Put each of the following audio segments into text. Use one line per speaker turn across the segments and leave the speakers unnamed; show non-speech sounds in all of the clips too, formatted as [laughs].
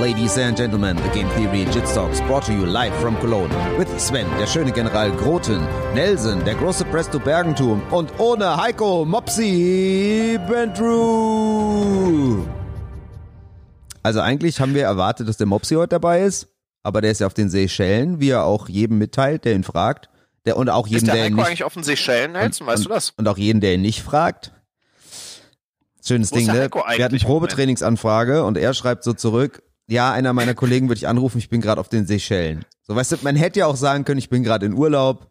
Ladies and gentlemen, the Game Theory Jit Talks brought to you live from Cologne with Sven, der schöne General Groten, Nelson, der große Presto Bergentum und ohne Heiko Mopsy Bentru. Also eigentlich haben wir erwartet, dass der Mopsy heute dabei ist, aber der ist ja auf den Seychellen, wie er auch jedem mitteilt, der ihn fragt. Der, und auch jedem,
ist der
der ihn
Heiko
nicht,
eigentlich auf den Seychellen, Nelson? Weißt
und,
du das?
Und auch jeden, der ihn nicht fragt. Schönes Ding, ne? Wir hatten? Probetrainingsanfrage und er schreibt so zurück, ja, einer meiner Kollegen würde ich anrufen, ich bin gerade auf den Seychellen. So, weißt du, man hätte ja auch sagen können, ich bin gerade in Urlaub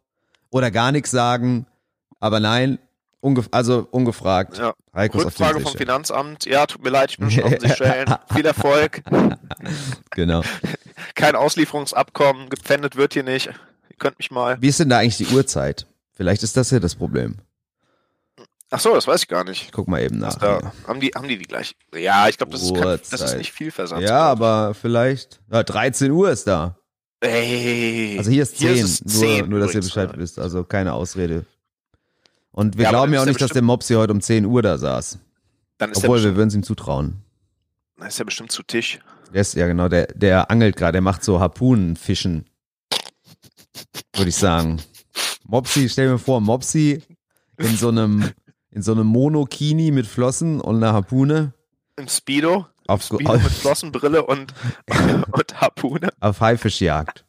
oder gar nichts sagen, aber nein, ungef also ungefragt.
Ja.
Heiko ist auf den
Rückfrage vom. Finanzamt. Ja, tut mir leid, ich bin schon auf den [laughs] Seychellen. Viel Erfolg. [laughs]
Genau.
Kein Auslieferungsabkommen. Gepfändet wird hier nicht. Ihr könnt mich mal.
Wie ist denn da eigentlich die Uhrzeit? Vielleicht ist das ja das Problem.
Ach so, das weiß ich gar nicht.
Ich guck mal eben nach.
Da
hier.
haben die, haben die die gleich. Ja, ich glaube, das, ist kein- das ist nicht viel Versatz.
Ja, aber vielleicht. Ja, 13 Uhr ist da.
Ey.
Also hier ist 10,
es
nur,
10
nur dass ihr Bescheid
ne?
wisst. Also keine Ausrede. Und wir
Ja,
glauben ja auch
ist
nicht, dass der Mopsi heute um 10 Uhr da saß.
Ist,
Obwohl, wir würden es ihm zutrauen.
dann ist er bestimmt zu Tisch.
Der ist, ja genau, der, der angelt gerade, der macht so Harpunenfischen. Würde ich sagen. Mopsi, stell mir vor, Mopsi in so einem, in so einem Monokini mit Flossen und einer Harpune
Im Speedo.
auf,
Speedo mit Flossenbrille und, [laughs] und Harpune.
auf Haifischjagd.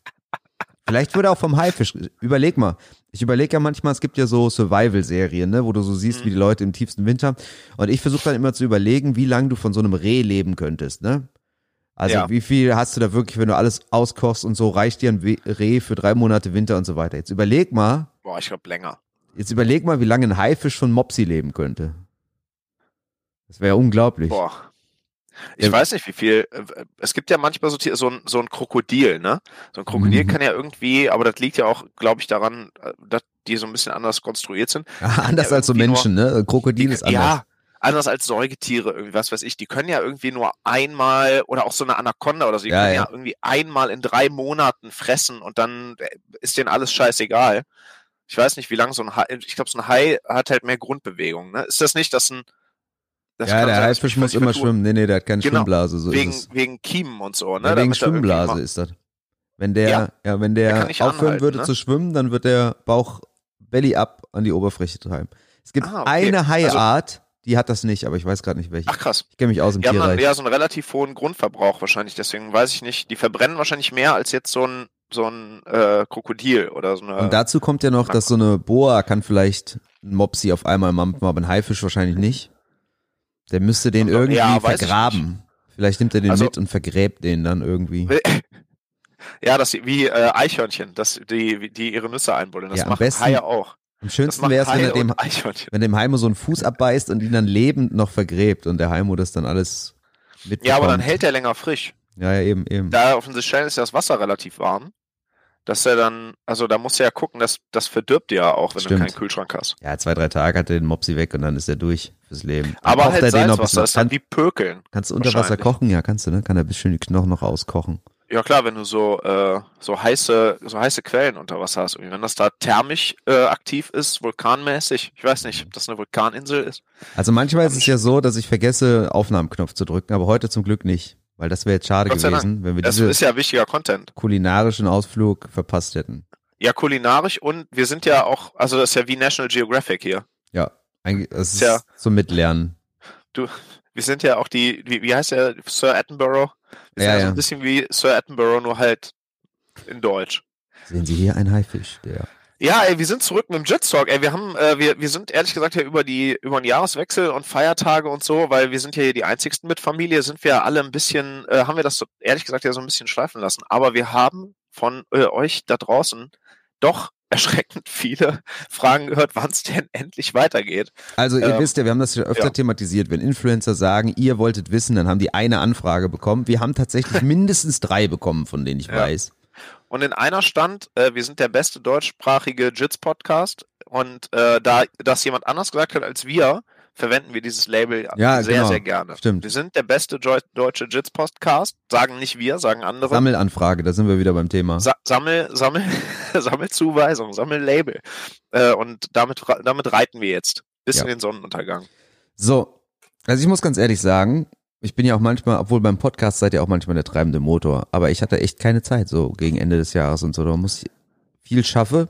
Vielleicht würde er auch vom Haifisch. Überleg mal. Ich überlege ja manchmal, es gibt ja so Survival-Serien, ne, wo du so siehst, wie die Leute im tiefsten Winter. Und ich versuche dann immer zu überlegen, wie lange du von so einem Reh leben könntest, ne? Also
Ja.
wie viel hast du da wirklich, wenn du alles auskochst und so, reicht dir ein Reh für drei Monate Winter und so weiter. Jetzt überleg mal,
Boah, ich glaube länger.
Jetzt überleg mal, wie lange ein Haifisch von Mopsi leben könnte. Das wäre ja unglaublich.
Boah. Ich
Ja.
weiß nicht, wie viel. äh, Es gibt ja manchmal so, so, ein, so ein Krokodil, ne? So ein Krokodil
Mhm.
kann ja irgendwie, aber das liegt ja auch, glaube ich, daran, äh, dass die so ein bisschen anders konstruiert sind. [laughs]
anders
Ja,
als so Menschen, ne? Krokodil
Die-
ist anders.
Ja, anders als Säugetiere, irgendwie, was weiß ich. Die können ja irgendwie nur einmal, oder auch so eine Anaconda oder so, die
Ja,
können
ja.
ja. irgendwie einmal in drei Monaten fressen und dann äh, ist denen alles scheißegal. Ich weiß nicht, wie lange so ein Hai, ich glaube, so ein Hai hat halt mehr Grundbewegung, ne? Ist das nicht, dass ein, das
ja, der Haifisch muss immer schwimmen. Nee, nee, der hat keine
Genau.
Schwimmblase, so
wegen, wegen Kiemen und so, ne?
Ja, wegen
Damit
Schwimmblase ist das. Wenn der, ja,
Ja.
wenn
Der
der, aufhören würde
ne?
zu schwimmen, dann wird der Bauch Belly up an die Oberfläche treiben. Es gibt
Ah, okay.
eine
Also-
Haiart, die hat das nicht, aber ich weiß gerade nicht welche.
Ach krass.
Ich kenne mich aus im
Die haben
Tierreich.
ja so einen relativ hohen Grundverbrauch wahrscheinlich, deswegen weiß ich nicht. Die verbrennen wahrscheinlich mehr als jetzt so ein so ein äh, Krokodil oder so eine.
Und dazu kommt ja noch, dass so eine Boa kann vielleicht ein Mopsi auf einmal mampfen, aber ein Haifisch wahrscheinlich nicht. Der müsste den
Ja,
irgendwie
ich
vergraben. Vielleicht nimmt er den
Also-
mit und vergräbt den dann irgendwie. [laughs]
ja, das wie äh, Eichhörnchen, dass die die ihre Nüsse einbuddeln. Das
Ja, am
machen
besten-
Haie auch.
Am schönsten wäre es, wenn er dem, wenn dem Heimo so einen Fuß abbeißt und ihn dann lebend noch vergräbt und der Heimo das dann alles mitbekommt.
Ja, aber dann hält er länger frisch.
Ja, ja, eben, eben.
Da auf den Seychellen ist ja das Wasser relativ warm. Dass er dann, also da musst du ja gucken, dass das verdirbt ja auch, wenn
Stimmt.
du keinen Kühlschrank hast.
Ja, zwei, drei Tage hat er den Mopsi weg und dann ist er durch fürs Leben. Dann
Aber
kocht
halt
er den noch
Salzwasser ist dann
kann,
wie Pökeln.
Kannst du unter Wasser kochen? Ja, kannst du, ne? Kann er bis schön die Knochen noch auskochen.
Ja klar, wenn du so äh, so heiße so heiße Quellen unter Wasser hast, wenn das da thermisch äh, aktiv ist, vulkanmäßig. Ich weiß nicht, ob das eine Vulkaninsel ist.
Also manchmal ist es ja so, dass ich vergesse, Aufnahmeknopf zu drücken, aber heute zum Glück nicht. Weil das wäre jetzt schade gewesen, wenn wir
Das
diesen
ist ja wichtiger Content.
kulinarischen Ausflug verpasst hätten.
Ja, kulinarisch und wir sind ja auch, also das ist ja wie National Geographic hier.
Ja, eigentlich, es ist
Tja.
zum Mitlernen.
Du, wir sind ja auch die, wie, wie heißt der, Sir Attenborough? Wir sind
Ja,
ja, so
ja.
ein bisschen wie Sir Attenborough, nur halt in Deutsch.
Sehen Sie hier ein Haifisch, der.
Ja, ey, wir sind zurück mit dem Jets Talk. Ey, wir haben, äh, wir, wir sind ehrlich gesagt ja über die, über den Jahreswechsel und Feiertage und so, weil wir sind ja hier die einzigsten mit Familie, sind wir alle ein bisschen, äh, haben wir das so, ehrlich gesagt ja so ein bisschen schleifen lassen. Aber wir haben von äh, euch da draußen doch [laughs] erschreckend viele Fragen gehört, wann es denn endlich weitergeht.
Also ihr
Ähm,
wisst ja, wir haben das ja öfter
ja.
thematisiert. Wenn Influencer sagen, ihr wolltet wissen, dann haben die eine Anfrage bekommen. Wir haben tatsächlich [laughs] mindestens drei bekommen, von denen ich
Ja.
weiß.
Und in einer stand, äh, wir sind der beste deutschsprachige Jits-Podcast. Und äh, da das jemand anders gesagt hat als wir, verwenden wir dieses Label
Ja,
sehr,
genau.
sehr gerne.
Stimmt.
Wir sind der beste Jo- deutsche Jits-Podcast. Sagen nicht wir, sagen andere.
Sammelanfrage, da sind wir wieder beim Thema.
Sa sammel, sammel, [laughs] sammel Zuweisung, sammel Label. Äh, und damit, damit reiten wir jetzt bis
Ja.
in den Sonnenuntergang.
So, also ich muss ganz ehrlich sagen, Ich bin ja auch manchmal, obwohl beim Podcast seid ihr auch manchmal der treibende Motor, aber ich hatte echt keine Zeit so gegen Ende des Jahres und so. Da muss ich viel schaffe.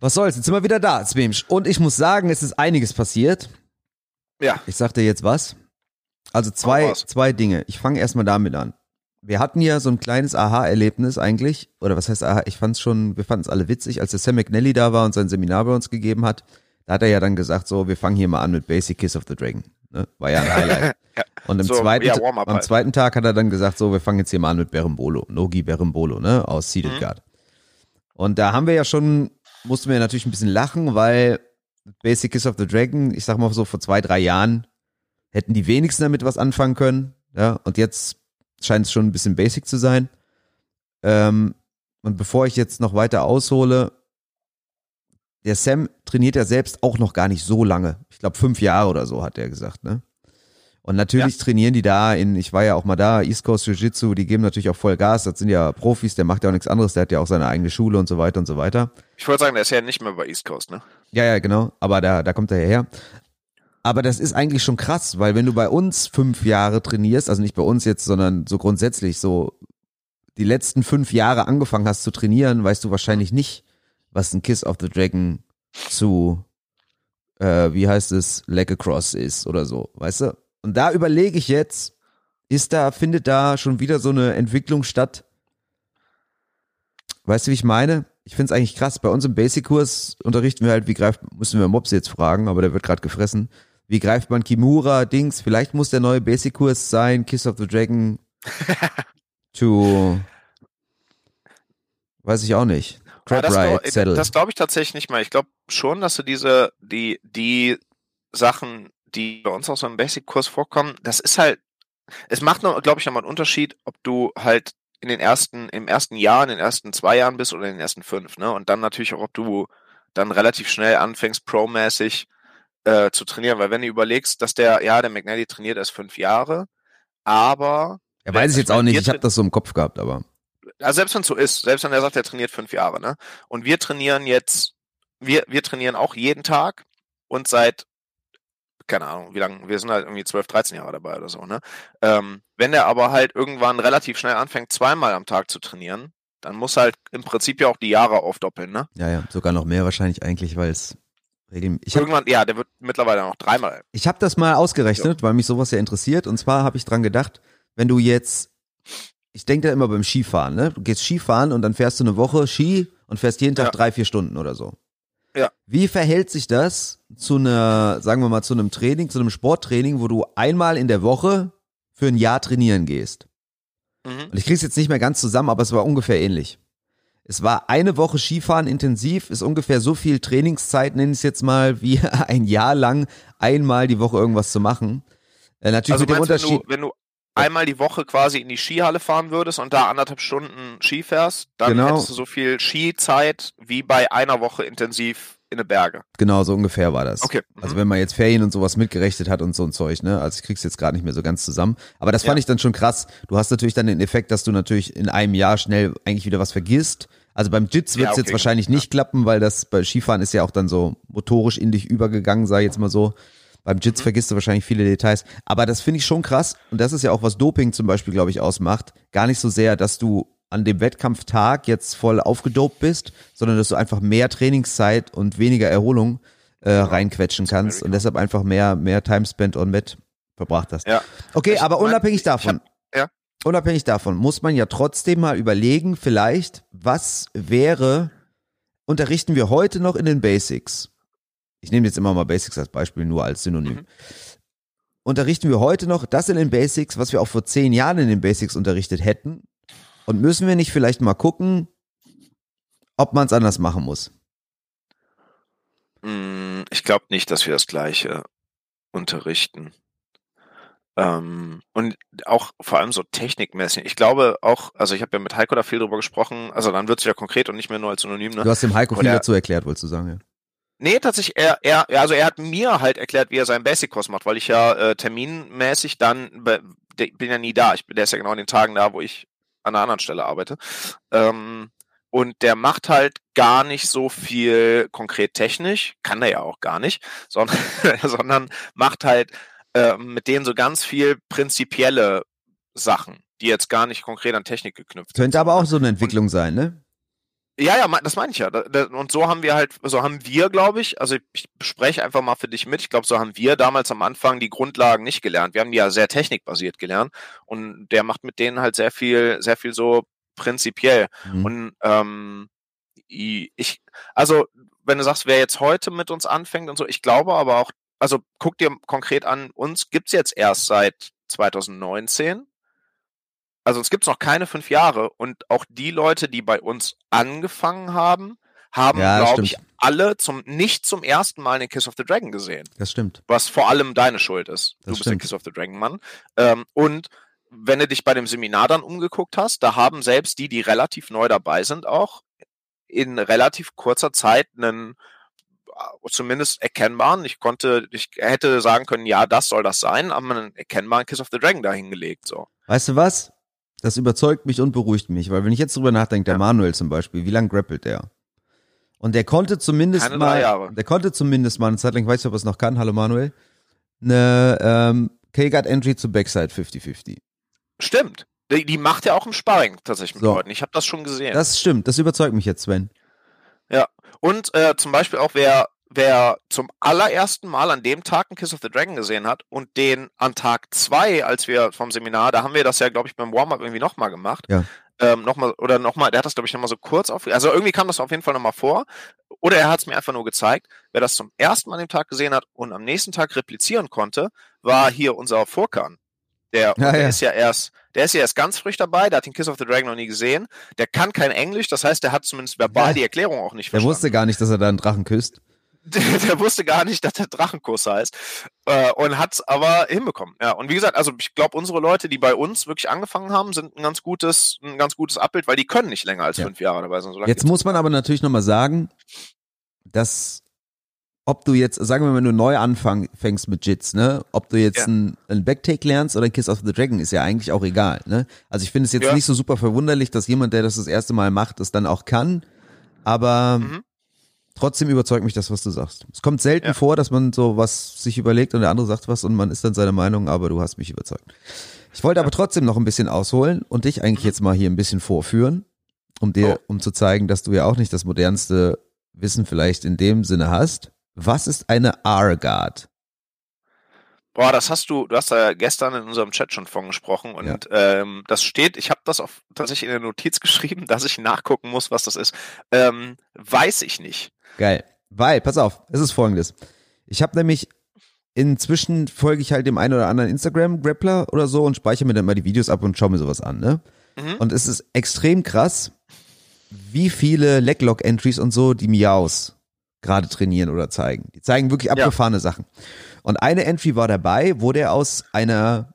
Was soll's, jetzt sind wir wieder da, Zwemsch. Und ich muss sagen, es ist einiges passiert.
Ja.
Ich sag dir jetzt was. Also zwei, zwei Dinge. Ich fange erstmal damit an. Wir hatten ja so ein kleines Aha-Erlebnis eigentlich, oder was heißt Aha? Ich fand's schon, wir fanden es alle witzig, als der Sam McNally da war und sein Seminar bei uns gegeben hat. Da hat er ja dann gesagt, so, wir fangen hier mal an mit Basic Kiss of the Dragon. Ne? War ja ein Highlight. [laughs] ja. Und im so, zweiten, ja, am halt. zweiten Tag hat er dann gesagt, so, wir fangen jetzt hier mal an mit Berembolo, Nogi Berembolo, ne, aus Seeded mhm. Guard. Und da haben wir ja schon, mussten wir natürlich ein bisschen lachen, weil Basic Kiss of the Dragon, ich sag mal so vor zwei, drei Jahren, hätten die wenigsten damit was anfangen können. Ja, und jetzt scheint es schon ein bisschen basic zu sein. Ähm, und bevor ich jetzt noch weiter aushole, der Sam trainiert ja selbst auch noch gar nicht so lange. Ich glaube fünf Jahre oder so, hat er gesagt, ne? Und natürlich ja. trainieren die da in, ich war ja auch mal da, East Coast Jiu-Jitsu, die geben natürlich auch voll Gas, das sind ja Profis, der macht ja auch nichts anderes, der hat ja auch seine eigene Schule und so weiter und so weiter.
Ich wollte sagen, der ist ja nicht mehr bei East Coast, ne?
Ja, ja, genau, aber da, da kommt er her. Aber das ist eigentlich schon krass, weil wenn du bei uns fünf Jahre trainierst, also nicht bei uns jetzt, sondern so grundsätzlich so die letzten fünf Jahre angefangen hast zu trainieren, weißt du wahrscheinlich nicht, was ein Kiss of the Dragon zu, äh, wie heißt es, Leg Across ist oder so, weißt du? Und da überlege ich jetzt, ist da, findet da schon wieder so eine Entwicklung statt? Weißt du, wie ich meine? Ich finde es eigentlich krass. Bei uns im Basic-Kurs unterrichten wir halt, wie greift, müssen wir Mops jetzt fragen, aber der wird gerade gefressen wie greift man Kimura, Dings, vielleicht muss der neue Basic-Kurs sein, Kiss of the Dragon [laughs] to, weiß ich auch nicht.
Crab ja, Ride, glaub, Saddle. Das glaube ich tatsächlich nicht mal. Ich glaube schon, dass du diese, die, die Sachen, die bei uns auch so im Basic-Kurs vorkommen, das ist halt, es macht nur, glaube ich, nochmal einen Unterschied, ob du halt in den ersten, im ersten Jahr, in den ersten zwei Jahren bist oder in den ersten fünf, ne? Und dann natürlich auch, ob du dann relativ schnell anfängst, pro-mäßig äh, zu trainieren, weil wenn du überlegst, dass der, ja, der McNally trainiert erst fünf Jahre, aber.
Ja, weiß ich jetzt auch nicht, ich habe das so im Kopf gehabt, aber.
Also selbst wenn es so ist, selbst wenn er sagt, er trainiert fünf Jahre, ne? Und wir trainieren jetzt, wir, wir trainieren auch jeden Tag und seit, keine Ahnung, wie lange, wir sind halt irgendwie 12, 13 Jahre dabei oder so, ne? Ähm, wenn er aber halt irgendwann relativ schnell anfängt, zweimal am Tag zu trainieren, dann muss halt im Prinzip ja auch die Jahre aufdoppeln, ne?
Ja, ja, sogar noch mehr wahrscheinlich eigentlich, weil es
hab, Irgendwann, ja, der wird mittlerweile noch dreimal.
Ich habe das mal ausgerechnet, ja. weil mich sowas ja interessiert. Und zwar habe ich dran gedacht, wenn du jetzt, ich denke da immer beim Skifahren, ne? Du gehst Skifahren und dann fährst du eine Woche Ski und fährst jeden Tag ja. drei, vier Stunden oder so.
Ja.
Wie verhält sich das zu einer, sagen wir mal, zu einem Training, zu einem Sporttraining, wo du einmal in der Woche für ein Jahr trainieren gehst? Mhm. Und ich krieg's jetzt nicht mehr ganz zusammen, aber es war ungefähr ähnlich. Es war eine Woche Skifahren intensiv, ist ungefähr so viel Trainingszeit, nenne ich es jetzt mal, wie [laughs] ein Jahr lang einmal die Woche irgendwas zu machen.
Äh, natürlich also mit dem Unterschied. Wenn du, wenn du einmal die Woche quasi in die Skihalle fahren würdest und da anderthalb Stunden Ski fährst, dann genau. hättest du so viel Skizeit wie bei einer Woche intensiv in den Berge.
Genau, so ungefähr war das.
Okay.
Also wenn man jetzt Ferien und sowas mitgerechnet hat und so ein Zeug, ne? Also ich krieg's jetzt gerade nicht mehr so ganz zusammen. Aber das fand ja. ich dann schon krass. Du hast natürlich dann den Effekt, dass du natürlich in einem Jahr schnell eigentlich wieder was vergisst also beim Jits wird es ja, okay, jetzt wahrscheinlich ja. nicht klappen, weil das bei Skifahren ist ja auch dann so motorisch in dich übergegangen, sei jetzt mal so. Beim Jits mhm. vergisst du wahrscheinlich viele Details. Aber das finde ich schon krass. Und das ist ja auch, was Doping zum Beispiel, glaube ich, ausmacht. Gar nicht so sehr, dass du an dem Wettkampftag jetzt voll aufgedopt bist, sondern dass du einfach mehr Trainingszeit und weniger Erholung äh, reinquetschen kannst und deshalb einfach mehr, mehr Time spent on Met verbracht hast.
Ja.
Okay, ich aber unabhängig davon.
Hab, ja
unabhängig davon muss man ja trotzdem mal überlegen, vielleicht, was wäre, unterrichten wir heute noch in den Basics? Ich nehme jetzt immer mal Basics als Beispiel, nur als Synonym. Mhm. Unterrichten wir heute noch das in den Basics, was wir auch vor zehn Jahren in den Basics unterrichtet hätten? Und müssen wir nicht vielleicht mal gucken, ob man es anders machen muss?
Mm, ich glaube nicht, dass wir das gleiche unterrichten. Ähm, und auch vor allem so technikmäßig. Ich glaube auch, also ich habe ja mit Heiko da viel drüber gesprochen, also dann wird es ja konkret und nicht mehr nur als Synonym. Ne?
Du hast dem Heiko viel dazu erklärt, wolltest du sagen, ja.
Nee, tatsächlich, er, er, also er hat mir halt erklärt, wie er seinen Basic-Kurs macht, weil ich ja äh, terminmäßig dann, bin ja nie da. Ich bin, der ist ja genau an den Tagen da, wo ich an einer anderen Stelle arbeite. Ähm, und der macht halt gar nicht so viel konkret technisch, kann er ja auch gar nicht, [laughs] sondern, sondern macht halt äh, mit denen so ganz viel prinzipielle Sachen, die jetzt gar nicht konkret an Technik geknüpft
Könnte
sind.
aber auch so eine Entwicklung sein, ne?
Ja, ja, das meine ich ja. Und so haben wir halt, so haben wir, glaube ich, also ich spreche einfach mal für dich mit. Ich glaube, so haben wir damals am Anfang die Grundlagen nicht gelernt. Wir haben die ja sehr technikbasiert gelernt und der macht mit denen halt sehr viel, sehr viel so prinzipiell. Mhm. Und ähm, ich, also wenn du sagst, wer jetzt heute mit uns anfängt und so, ich glaube aber auch, also guck dir konkret an, uns gibt's jetzt erst seit 2019 also es gibt noch keine fünf Jahre und auch die Leute, die bei uns angefangen haben, haben, ja, glaube ich, alle zum nicht zum ersten Mal den Kiss of the Dragon gesehen.
Das stimmt.
Was vor allem deine Schuld ist. Das du bist der Kiss of the Dragon Mann. Ähm, und wenn du dich bei dem Seminar dann umgeguckt hast, da haben selbst die, die relativ neu dabei sind, auch in relativ kurzer Zeit einen äh, zumindest erkennbaren, ich konnte, ich hätte sagen können, ja, das soll das sein, aber einen erkennbaren Kiss of the Dragon dahingelegt, so.
Weißt du was? Das überzeugt mich und beruhigt mich, weil wenn ich jetzt drüber nachdenke, der ja. Manuel zum Beispiel, wie lange grappelt der? Und der konnte zumindest Keine mal, der konnte zumindest mal eine Zeit lang, ich weiß nicht, ob er es noch kann, hallo Manuel, eine ähm, K-Guard Entry zu Backside 50-50.
Stimmt. Die, die, macht ja auch im Sparring tatsächlich mit so. Leuten. Ich habe das schon gesehen.
Das stimmt, das überzeugt mich jetzt, Sven.
Ja. Und äh, zum Beispiel auch, wer wer zum allerersten Mal an dem Tag einen Kiss of the Dragon gesehen hat und den an Tag zwei, als wir vom Seminar, da haben wir das ja, glaube ich, beim Warm-up irgendwie nochmal gemacht.
Ja.
Ähm, nochmal, oder nochmal, der hat das, glaube ich, nochmal so kurz auf, also irgendwie kam das auf jeden Fall nochmal vor. Oder er hat es mir einfach nur gezeigt. Wer das zum ersten Mal an dem Tag gesehen hat und am nächsten Tag replizieren konnte, war hier unser Furkan. Der, ja, der ja. ist ja erst, der ist ja erst ganz frisch dabei, der hat den Kiss of the Dragon noch nie gesehen. Der kann kein Englisch, das heißt, der hat zumindest verbal die Erklärung auch nicht
verstanden. Der wusste gar nicht, dass er da einen Drachen küsst.
Der, [laughs] der, wusste gar nicht, dass der Drachenkurs heißt äh, und hat es aber hinbekommen. Ja, und wie gesagt, also ich glaube, unsere Leute, die bei uns wirklich angefangen haben, sind ein ganz gutes, ein ganz gutes Abbild, weil die können nicht länger als ja. fünf Jahre dabei sein.
So jetzt muss man aber natürlich nochmal sagen, dass ob du jetzt, sagen wir mal, wenn du neu anfängst mit Jits, ne, ob du jetzt ja. ein, ein Backtake lernst oder ein Kiss of the Dragon, ist ja eigentlich auch egal, ne? Also ich finde es jetzt ja. nicht so super verwunderlich, dass jemand, der das das erste Mal macht, das dann auch kann, aber mhm trotzdem überzeugt mich das, was du sagst. Es kommt selten ja. vor, dass man so was sich überlegt und der andere sagt was und man ist dann seiner Meinung, aber du hast mich überzeugt. Ich wollte ja. aber trotzdem noch ein bisschen ausholen und dich eigentlich jetzt mal hier ein bisschen vorführen, um dir, oh. um zu zeigen, dass du ja auch nicht das modernste Wissen vielleicht in dem Sinne hast. Was ist eine R-Guard?
Boah, das hast du, du hast da gestern in unserem Chat schon von gesprochen und ja. ähm, das steht, ich habe das auf, tatsächlich in der Notiz [laughs] geschrieben, dass ich nachgucken muss, was das ist. Ähm, weiß ich nicht.
Geil. Weil, pass auf, es ist folgendes. Ich habe nämlich inzwischen folge ich halt dem einen oder anderen Instagram-Grappler oder so und speichere mir dann mal die Videos ab und schaue mir sowas an, ne? Mhm. Und es ist extrem krass, wie viele Leglock-Entries und so die Miaus gerade trainieren oder zeigen. Die zeigen wirklich abgefahrene ja. Sachen. Und eine Entry war dabei, wo der aus einer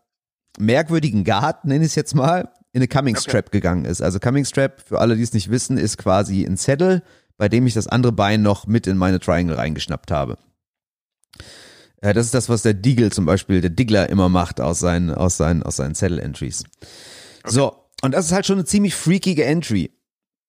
merkwürdigen Guard, nenne ich es jetzt mal, in eine Coming Strap okay. gegangen ist. Also Coming Strap, für alle, die es nicht wissen, ist quasi ein Saddle, bei dem ich das andere Bein noch mit in meine Triangle reingeschnappt habe. Äh, das ist das, was der Deagle zum Beispiel, der Diggler immer macht aus seinen, aus seinen, aus seinen Saddle-Entries. Okay. So. Und das ist halt schon eine ziemlich freakige Entry.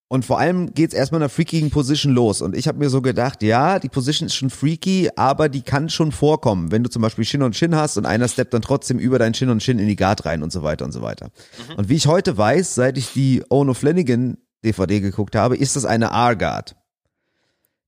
Und vor allem geht's erstmal in einer freakigen Position los. Und ich habe mir so gedacht, ja, die Position ist schon freaky, aber die kann schon vorkommen. Wenn du zum Beispiel Shin und Shin hast und einer steppt dann trotzdem über dein Shin und Shin in die Guard rein und so weiter und so weiter. Mhm. Und wie ich heute weiß, seit ich die Ono Flanagan DVD geguckt habe, ist das eine R-Guard.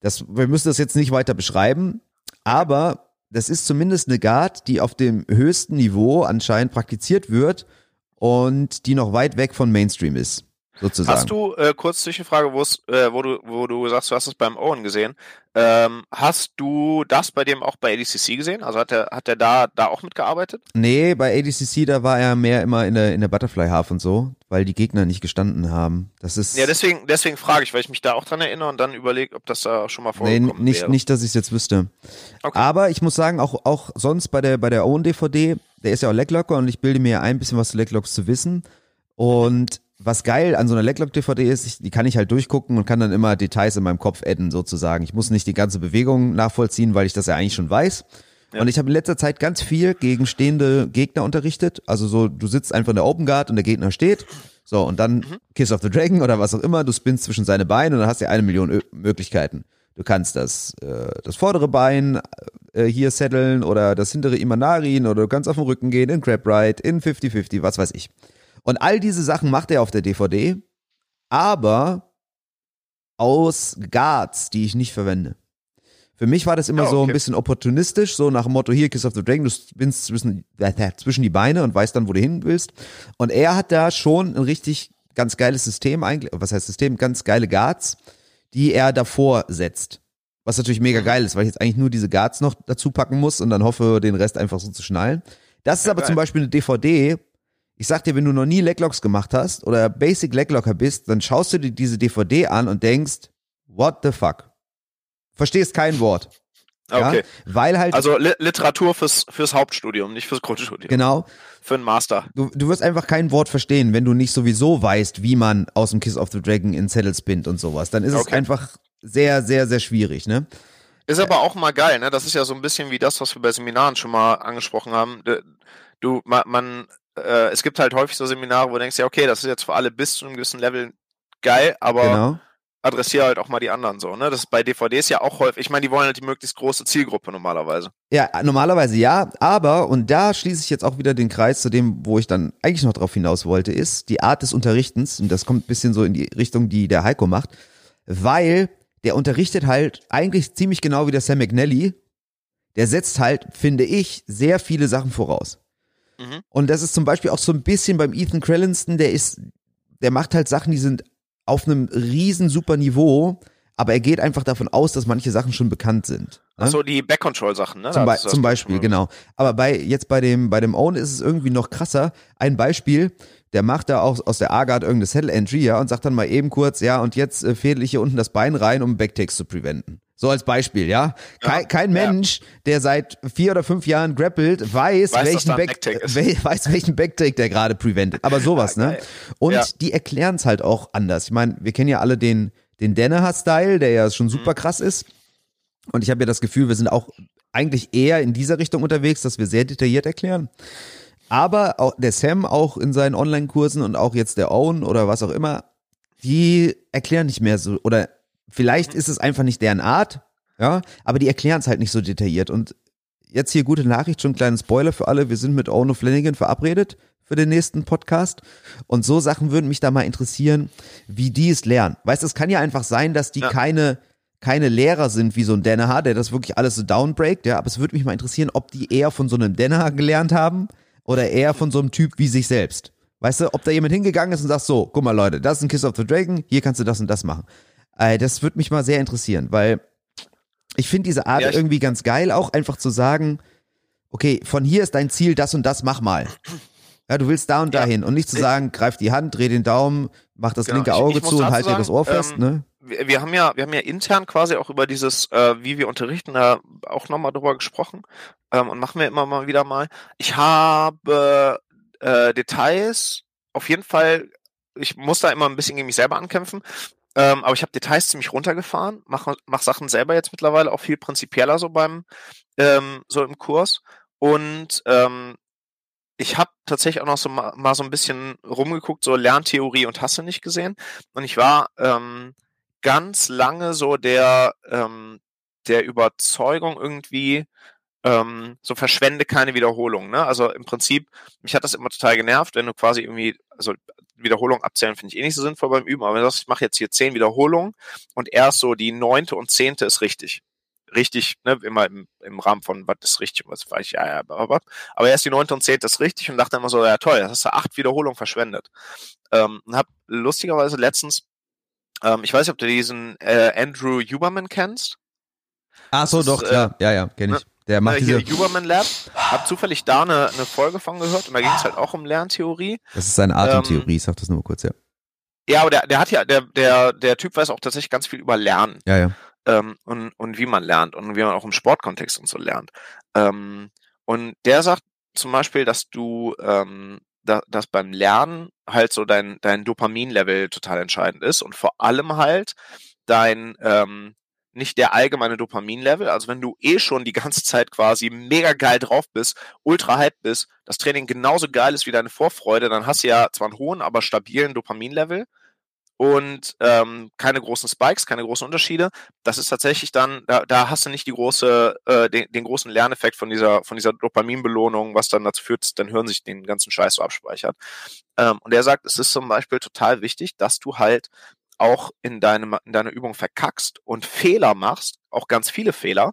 Das, wir müssen das jetzt nicht weiter beschreiben, aber das ist zumindest eine Guard, die auf dem höchsten Niveau anscheinend praktiziert wird und die noch weit weg von Mainstream ist sozusagen.
Hast du, äh, kurz Zwischenfrage, äh, wo du, wo du sagst, du hast es beim Owen gesehen, ähm, hast du das bei dem auch bei ADCC gesehen? Also hat er hat er da, da auch mitgearbeitet?
Nee, bei ADCC, da war er mehr immer in der, in der Butterfly Half und so, weil die Gegner nicht gestanden haben. Das ist.
Ja, deswegen, deswegen frage ich, weil ich mich da auch dran erinnere und dann überlege, ob das da schon mal vorgekommen
nee, nicht,
wäre.
nicht, dass ich es jetzt wüsste. Okay. Aber ich muss sagen, auch, auch sonst bei der, bei der Owen DVD, der ist ja auch Leglocker und ich bilde mir ein bisschen was zu Leglocks zu wissen. Und was geil an so einer Leglock-DVD ist, ich, die kann ich halt durchgucken und kann dann immer Details in meinem Kopf adden sozusagen. Ich muss nicht die ganze Bewegung nachvollziehen, weil ich das ja eigentlich schon weiß. Ja. Und ich habe in letzter Zeit ganz viel gegen stehende Gegner unterrichtet. Also so, du sitzt einfach in der Open Guard und der Gegner steht. So, und dann mhm. Kiss of the Dragon oder was auch immer, du spinnst zwischen seine Beine und dann hast du eine Million Ö Möglichkeiten. Du kannst das, äh, das vordere Bein äh, hier setteln oder das hintere Imanarin oder du kannst auf den Rücken gehen in Crab Ride, in 50-50, was weiß ich. Und all diese Sachen macht er auf der DVD, aber aus Guards, die ich nicht verwende. Für mich war das immer
Ja,
so ein
okay.
bisschen opportunistisch, so nach dem Motto, hier, Kiss of the Dragon, du spinnst zwischen, äh, zwischen die Beine und weißt dann, wo du hin willst. Und er hat da schon ein richtig ganz geiles System eigentlich, was heißt System, ganz geile Guards, die er davor setzt. Was natürlich mega geil ist, weil ich jetzt eigentlich nur diese Guards noch dazu packen muss und dann hoffe, den Rest einfach so zu schnallen. Das ist
Ja,
aber
geil.
zum Beispiel eine DVD. Ich sag dir, wenn du noch nie Leglocks gemacht hast oder Basic Leglocker bist, dann schaust du dir diese DVD an und denkst, what the fuck? Verstehst kein Wort. Ja?
Okay.
Weil halt,
Also Li Literatur fürs, fürs Hauptstudium, nicht fürs Grundstudium.
genau,
Für einen Master.
du, du wirst einfach kein Wort verstehen, wenn du nicht sowieso weißt, wie man aus dem Kiss of the Dragon in Zettel spinnt und sowas. Dann ist es
Okay.
einfach sehr, sehr, sehr schwierig, ne?
Ist aber auch mal geil, ne? Das ist ja so ein bisschen wie das, was wir bei Seminaren schon mal angesprochen haben. Du, man, man äh, es gibt halt häufig so Seminare, wo du denkst, ja, okay, das ist jetzt für alle bis zu einem gewissen Level geil, aber
Genau.
adressiere halt auch mal die anderen so, ne? Das ist bei DVDs ja auch häufig. Ich meine, die wollen halt die möglichst große Zielgruppe normalerweise.
Ja, normalerweise ja, aber, und da schließe ich jetzt auch wieder den Kreis zu dem, wo ich dann eigentlich noch drauf hinaus wollte, ist die Art des Unterrichtens, und das kommt ein bisschen so in die Richtung, die der Heiko macht, weil der unterrichtet halt eigentlich ziemlich genau wie der Sam McNally. Der setzt halt, finde ich, sehr viele Sachen voraus.
Mhm.
Und das ist zum Beispiel auch so ein bisschen beim Ethan Crellinston, der ist, der macht halt Sachen, die sind auf einem riesen super Niveau, aber er geht einfach davon aus, dass manche Sachen schon bekannt sind. ne?
Achso, die Back-Control-Sachen, ne?
Zum, Be zum Beispiel,
mal-
genau. Aber bei jetzt bei dem bei dem Own ist es irgendwie noch krasser. Ein Beispiel, der macht da auch aus der A-Guard irgendeine Settle Entry, ja, und sagt dann mal eben kurz, ja, und jetzt äh, fädel ich hier unten das Bein rein, um Backtakes zu preventen. So als Beispiel, ja. Kein,
Ja,
kein
ja.
Mensch, der seit vier oder fünf Jahren grappelt, weiß,
Weiß,
welchen, Back, wel- [laughs] weiß, welchen Backtake der gerade preventet. Aber sowas,
Ja,
ne? Und
Ja.
die erklären es halt auch anders. Ich meine, wir kennen ja alle den, den Danaher-Style, der ja schon
Mhm.
super krass ist. Und ich habe ja das Gefühl, wir sind auch eigentlich eher in dieser Richtung unterwegs, dass wir sehr detailliert erklären. Aber auch der Sam auch in seinen Online-Kursen und auch jetzt der Own oder was auch immer, die erklären nicht mehr so, oder vielleicht ist es einfach nicht deren Art, ja, aber die erklären es halt nicht so detailliert. Und jetzt hier gute Nachricht, schon ein kleinen Spoiler für alle, wir sind mit Owen Flanagan verabredet für den nächsten Podcast. Und so Sachen würden mich da mal interessieren, wie die es lernen. Weißt du, es kann ja einfach sein, dass die
Ja.
keine, keine Lehrer sind wie so ein Danaher, der das wirklich alles so downbreakt, ja, aber es würde mich mal interessieren, ob die eher von so einem Danaher gelernt haben oder eher von so einem Typ wie sich selbst. Weißt du, ob da jemand hingegangen ist und sagt so, guck mal Leute, das ist ein Kiss of the Dragon, hier kannst du das und das machen. Äh, das würde mich mal sehr interessieren, weil ich finde diese Art
Ja, ich-
irgendwie ganz geil, auch einfach zu sagen, okay, von hier ist dein Ziel, das und das, mach mal. Ja, du willst da und
Ja.
dahin und nicht zu sagen, greif die Hand, dreh den Daumen, mach das
Genau,
linke
ich-
Auge
ich muss
zu und halt dir das
sagen,
Ohr fest,
ähm,
ne?
wir, wir haben ja, wir haben ja intern quasi auch über dieses, äh, wie wir unterrichten, da auch nochmal drüber gesprochen ähm, und machen wir immer mal wieder mal. Ich habe äh, Details auf jeden Fall. Ich muss da immer ein bisschen gegen mich selber ankämpfen. Ähm, aber ich habe Details ziemlich runtergefahren, mache mach Sachen selber jetzt mittlerweile auch viel prinzipieller so beim ähm, so im Kurs und ähm, ich habe tatsächlich auch noch so mal, mal so ein bisschen rumgeguckt, so Lerntheorie und Hasse nicht gesehen. Und ich war ähm, ganz lange so der, ähm, der Überzeugung irgendwie, ähm, so verschwende keine Wiederholung. Ne? Also im Prinzip, mich hat das immer total genervt, wenn du quasi irgendwie, also Wiederholung abzählen finde ich eh nicht so sinnvoll beim Üben, aber wenn du sagst, ich mache jetzt hier zehn Wiederholungen und erst so die neunte und zehnte ist richtig. Richtig, ne, immer im, im Rahmen von was ist richtig und was weiß ich, ja, ja, aber, aber erst die neunte und zehnte ist richtig und dachte immer so, ja toll, das hast du acht Wiederholungen verschwendet. Ähm, und hab lustigerweise letztens, ähm, ich weiß nicht, ob du diesen äh, Andrew Huberman kennst.
Ach so,
das
doch,
ist,
klar, ja, ja, kenne ich. Der
äh,
macht
hier
diese,
Huberman Lab. Hab zufällig da eine, eine Folge von gehört und da ging es halt auch um Lerntheorie.
das ist seine Atemtheorie,
ähm,
ich sag das nur kurz, ja.
Ja, aber der, der hat ja, der, der, der Typ weiß auch tatsächlich ganz viel über Lernen.
Ja, ja.
ähm, und, und wie man lernt und wie man auch im Sportkontext und so lernt. Ähm, und der sagt zum Beispiel, dass du, ähm, da, dass beim Lernen halt so dein, dein Dopaminlevel total entscheidend ist und vor allem halt dein, ähm, nicht der allgemeine Dopaminlevel, also wenn du eh schon die ganze Zeit quasi mega geil drauf bist, ultra hype bist, das Training genauso geil ist wie deine Vorfreude, dann hast du ja zwar einen hohen, aber stabilen Dopaminlevel und ähm, keine großen Spikes, keine großen Unterschiede. Das ist tatsächlich dann, da, da hast du nicht die große, äh, den, den großen Lerneffekt von dieser, von dieser Dopaminbelohnung, was dann dazu führt, dein Hirn sich den ganzen Scheiß so abspeichert. Ähm, und er sagt, es ist zum Beispiel total wichtig, dass du halt auch in, deinem, in deiner Übung verkackst und Fehler machst, auch ganz viele Fehler,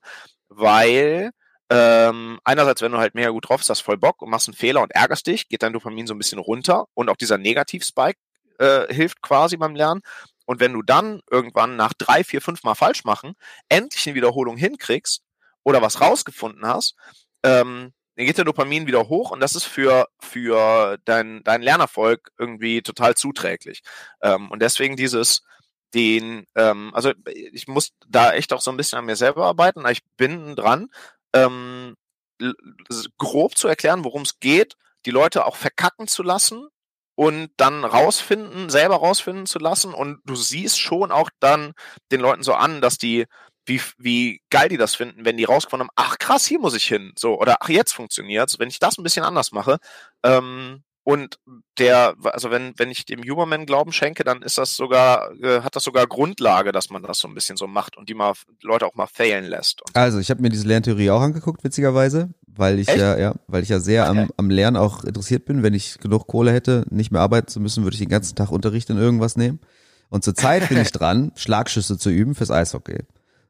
weil ähm, einerseits, wenn du halt mega gut drauf bist, hast voll Bock und machst einen Fehler und ärgerst dich, geht dein Dopamin so ein bisschen runter und auch dieser Negativ-Spike äh, hilft quasi beim Lernen. Und wenn du dann irgendwann nach drei, vier, fünf Mal falsch machen, endlich eine Wiederholung hinkriegst oder was rausgefunden hast, ähm, dann geht der Dopamin wieder hoch und das ist für, für dein, dein Lernerfolg irgendwie total zuträglich. Ähm, und deswegen dieses, den, ähm, also ich muss da echt auch so ein bisschen an mir selber arbeiten, ich bin dran, ähm, grob zu erklären, worum es geht, die Leute auch verkacken zu lassen und dann rausfinden, selber rausfinden zu lassen. Und du siehst schon auch dann den Leuten so an, dass die, wie, wie geil die das finden, wenn die rausgefunden haben, ach krass, hier muss ich hin. So, oder ach, jetzt funktioniert's. Wenn ich das ein bisschen anders mache, ähm, und der, also wenn, wenn ich dem Huberman Glauben schenke, dann ist das sogar, äh, hat das sogar Grundlage, dass man das so ein bisschen so macht und die mal Leute auch mal failen lässt.
Also ich habe mir diese Lerntheorie auch angeguckt, witzigerweise, weil ich Echt? ja, ja, weil ich ja sehr am, am Lernen auch interessiert bin. Wenn ich genug Kohle hätte, nicht mehr arbeiten zu müssen, würde ich den ganzen Tag Unterricht in irgendwas nehmen. Und zurzeit bin ich [laughs] dran, Schlagschüsse zu üben fürs Eishockey.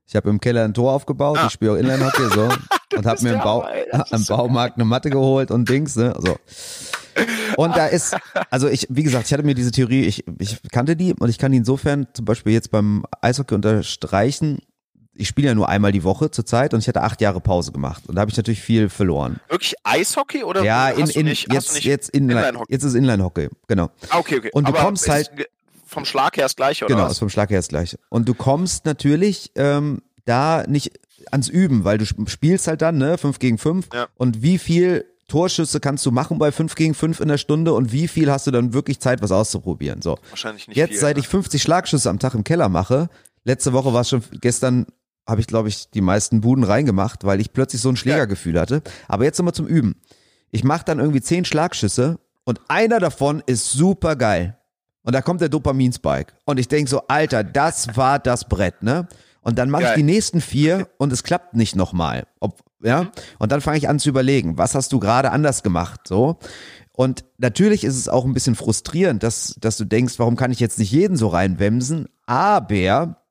Ich habe im Keller ein Tor aufgebaut, ah. ich spiele auch Inline-Hockey so [laughs] und habe mir im, Bau, [laughs] im Baumarkt eine Matte geholt und Dings, ne? Also und da ist, also ich, wie gesagt, ich hatte mir diese Theorie, ich, ich kannte die und ich kann die insofern zum Beispiel jetzt beim Eishockey unterstreichen. Ich spiele ja nur einmal die Woche zurzeit und ich hatte acht Jahre Pause gemacht und da habe ich natürlich viel verloren.
Wirklich Eishockey oder?
Ja, in, in, nicht, jetzt, jetzt, Inline, Inline jetzt ist Inline-Hockey, genau.
Ah, okay, okay.
Und du Aber kommst halt
vom Schlag her das gleiche, oder?
Genau,
was?
ist vom Schlag her das gleiche. Und du kommst natürlich ähm, da nicht ans Üben, weil du spielst halt dann, ne, fünf gegen fünf. Ja. Und wie viel Torschüsse kannst du machen bei 5 gegen 5 in der Stunde und wie viel hast du dann wirklich Zeit, was auszuprobieren? So.
Wahrscheinlich nicht.
Jetzt,
viel,
seit
ne?
ich 50 Schlagschüsse am Tag im Keller mache, letzte Woche war es schon, gestern habe ich, glaube ich, die meisten Buden reingemacht, weil ich plötzlich so ein Schlägergefühl hatte. Aber jetzt nochmal zum Üben. Ich mache dann irgendwie 10 Schlagschüsse und einer davon ist super geil. Und da kommt der Dopaminspike. Und ich denk so, Alter, das war das Brett, ne? Und dann mache ich die nächsten vier und es klappt nicht nochmal. Ob, ja? Und dann fange ich an zu überlegen, was hast du gerade anders gemacht, so. Und natürlich ist es auch ein bisschen frustrierend, dass, dass du denkst, warum kann ich jetzt nicht jeden so reinwemsen? Aber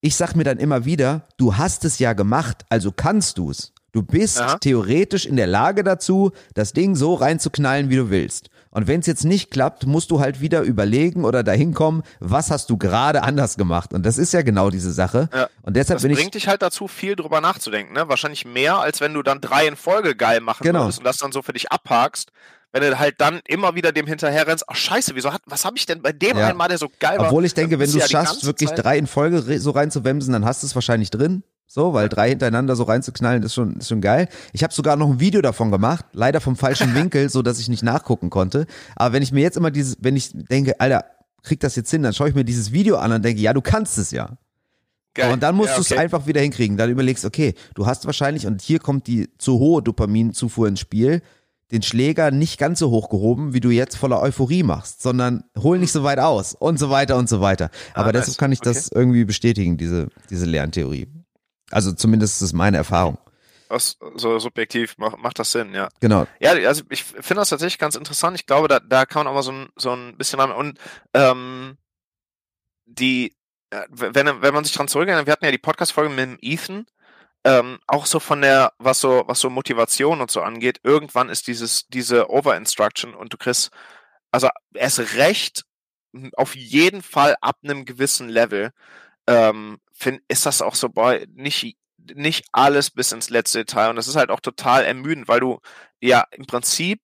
ich sag mir dann immer wieder, du hast es ja gemacht, also kannst du es. Du bist Aha. theoretisch in der Lage dazu, das Ding so reinzuknallen, wie du willst. Und wenn es jetzt nicht klappt, musst du halt wieder überlegen oder dahin kommen, was hast du gerade anders gemacht? Und das ist ja genau diese Sache. Ja. Und deshalb
das
bin
bringt dich halt dazu, viel drüber nachzudenken. Ne? Wahrscheinlich mehr, als wenn du dann drei in Folge geil machen genau. würdest und das dann so für dich abhakst wenn du halt dann immer wieder dem hinterher rennst, ach scheiße, wieso hat, was habe ich denn bei dem ja. einmal, der so geil
war? Obwohl ich denke, wenn du es ja schaffst, wirklich Zeit drei in Folge so reinzuwemsen, dann hast du es wahrscheinlich drin. So, weil drei hintereinander so reinzuknallen ist schon, ist schon geil. Ich habe sogar noch ein Video davon gemacht, leider vom falschen [laughs] Winkel, so dass ich nicht nachgucken konnte. Aber wenn ich mir jetzt immer dieses, wenn ich denke, Alter, krieg das jetzt hin, dann schaue ich mir dieses Video an und denke, ja, du kannst es ja. Geil. Und dann musst ja, okay. du es einfach wieder hinkriegen. Dann überlegst, okay, du hast wahrscheinlich, und hier kommt die zu hohe Dopaminzufuhr ins Spiel, den Schläger nicht ganz so hoch gehoben, wie du jetzt voller Euphorie machst, sondern hol nicht so weit aus und so weiter und so weiter. Aber ah, deshalb kann ich okay. das irgendwie bestätigen, diese, diese Lerntheorie. Also zumindest ist es meine Erfahrung.
Was, so subjektiv macht, macht das Sinn, ja.
Genau.
Ja, also ich finde das tatsächlich ganz interessant. Ich glaube, da, da kann man auch mal so ein, so ein bisschen ran. Und ähm, die, wenn, wenn man sich dran zurückerinnert, wir hatten ja die Podcast-Folge mit dem Ethan, ähm, auch so von der, was so, was so Motivation und so angeht, irgendwann ist dieses, diese Over-Instruction und du kriegst, also erst recht auf jeden Fall ab einem gewissen Level ähm, find, ist das auch so, boah, nicht, nicht alles bis ins letzte Detail. Und das ist halt auch total ermüdend, weil du ja im Prinzip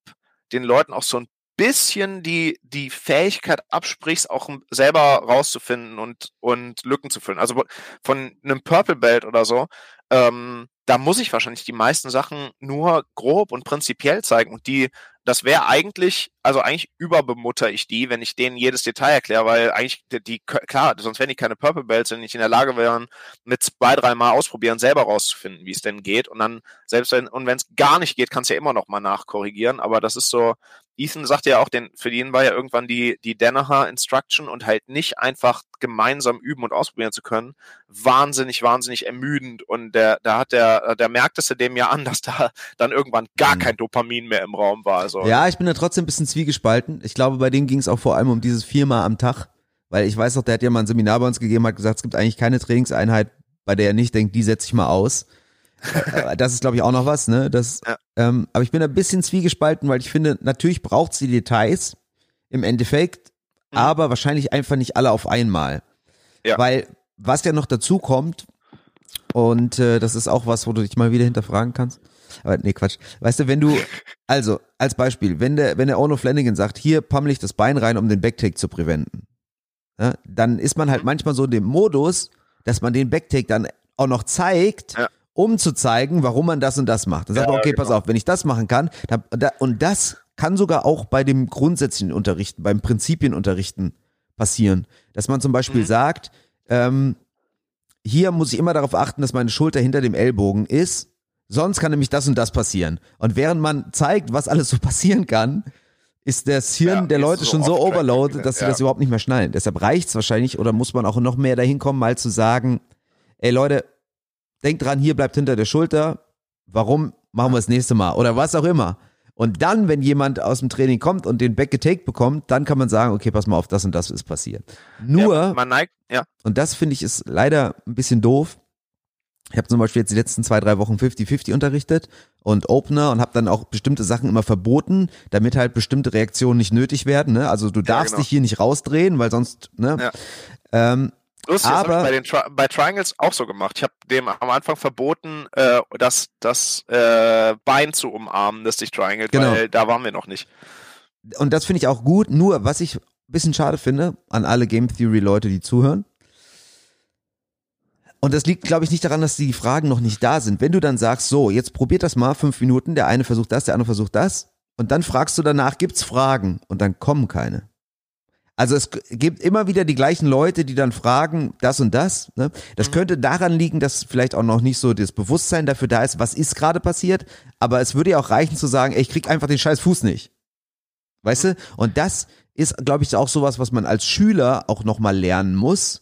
den Leuten auch so ein bisschen die, die Fähigkeit absprichst, auch selber rauszufinden und, und Lücken zu füllen. Also von einem Purple Belt oder so, ähm, da muss ich wahrscheinlich die meisten Sachen nur grob und prinzipiell zeigen. Und die das wäre eigentlich, also eigentlich überbemutter ich die, wenn ich denen jedes Detail erkläre, weil eigentlich die, die klar, sonst wären die keine Purple Belts, wenn ich in der Lage wären, mit zwei, drei Mal ausprobieren, selber rauszufinden, wie es denn geht. Und dann, selbst wenn, und wenn es gar nicht geht, kannst du ja immer noch mal nachkorrigieren. Aber das ist so, Ethan sagte ja auch, den, für ihn war ja irgendwann die, die Danaher Instruction und halt nicht einfach gemeinsam üben und ausprobieren zu können, wahnsinnig, wahnsinnig ermüdend. Und der, da hat der, der merkt es dem ja an, [laughs] dass da dann irgendwann gar mhm. kein Dopamin mehr im Raum war. Also.
Ja, ich bin da trotzdem ein bisschen zwiegespalten. Ich glaube, bei denen ging es auch vor allem um dieses viermal am Tag. Weil ich weiß noch, der hat ja mal ein Seminar bei uns gegeben, hat gesagt, es gibt eigentlich keine Trainingseinheit, bei der er nicht denkt, die setze ich mal aus. Äh, das ist, glaube ich, auch noch was, ne? Das, ja. ähm, aber ich bin ein bisschen zwiegespalten, weil ich finde, natürlich braucht es die Details im Endeffekt, mhm. aber wahrscheinlich einfach nicht alle auf einmal. Ja. Weil was ja noch dazu kommt, und äh, das ist auch was, wo du dich mal wieder hinterfragen kannst. Aber nee, Quatsch. Weißt du, wenn du, [laughs] also, als Beispiel, wenn der, wenn der Ono Flanagan sagt, hier pammel ich das Bein rein, um den Backtake zu präventen, ja, dann ist man halt mhm. manchmal so in dem Modus, dass man den Backtake dann auch noch zeigt, ja um zu zeigen, warum man das und das macht. Dann sagt ja, man, okay, genau. pass auf, wenn ich das machen kann, dann, und das kann sogar auch bei dem grundsätzlichen Unterrichten, beim Prinzipienunterrichten passieren. Dass man zum Beispiel mhm. sagt, ähm, hier muss ich immer darauf achten, dass meine Schulter hinter dem Ellbogen ist, sonst kann nämlich das und das passieren. Und während man zeigt, was alles so [laughs] passieren kann, ist das Hirn ja, der Leute so schon so overloaded, dass sie ja. das überhaupt nicht mehr schnallen. Deshalb reicht es wahrscheinlich oder muss man auch noch mehr dahin kommen, mal zu sagen, ey Leute, denk dran, hier bleibt hinter der Schulter. Warum machen wir das nächste Mal? Oder was auch immer. Und dann, wenn jemand aus dem Training kommt und den Back getaked bekommt, dann kann man sagen, okay, pass mal auf, das und das ist passiert. Nur, ja,
man neigt, ja.
und das finde ich ist leider ein bisschen doof. Ich habe zum Beispiel jetzt die letzten zwei, drei Wochen 50-50 unterrichtet und Opener und habe dann auch bestimmte Sachen immer verboten, damit halt bestimmte Reaktionen nicht nötig werden. Ne? Also du darfst ja, genau. dich hier nicht rausdrehen, weil sonst, ne? Ja. Ähm,
Lustig, aber, das habe ich bei, den bei Triangles auch so gemacht. Ich habe dem am Anfang verboten, äh, das, das äh, Bein zu umarmen, das sich triangelt, genau. weil da waren wir noch nicht.
Und das finde ich auch gut. Nur, was ich ein bisschen schade finde, an alle Game Theory-Leute, die zuhören, und das liegt, glaube ich, nicht daran, dass die Fragen noch nicht da sind. Wenn du dann sagst, so, jetzt probiert das mal fünf Minuten, der eine versucht das, der andere versucht das, und dann fragst du danach, gibt's Fragen? Und dann kommen keine. Also es gibt immer wieder die gleichen Leute, die dann fragen, das und das. Ne? Das mhm. könnte daran liegen, dass vielleicht auch noch nicht so das Bewusstsein dafür da ist, was ist gerade passiert. Aber es würde ja auch reichen zu sagen, ey, ich krieg einfach den scheiß Fuß nicht. Weißt mhm. du? Und das ist, glaube ich, auch sowas, was man als Schüler auch nochmal lernen muss.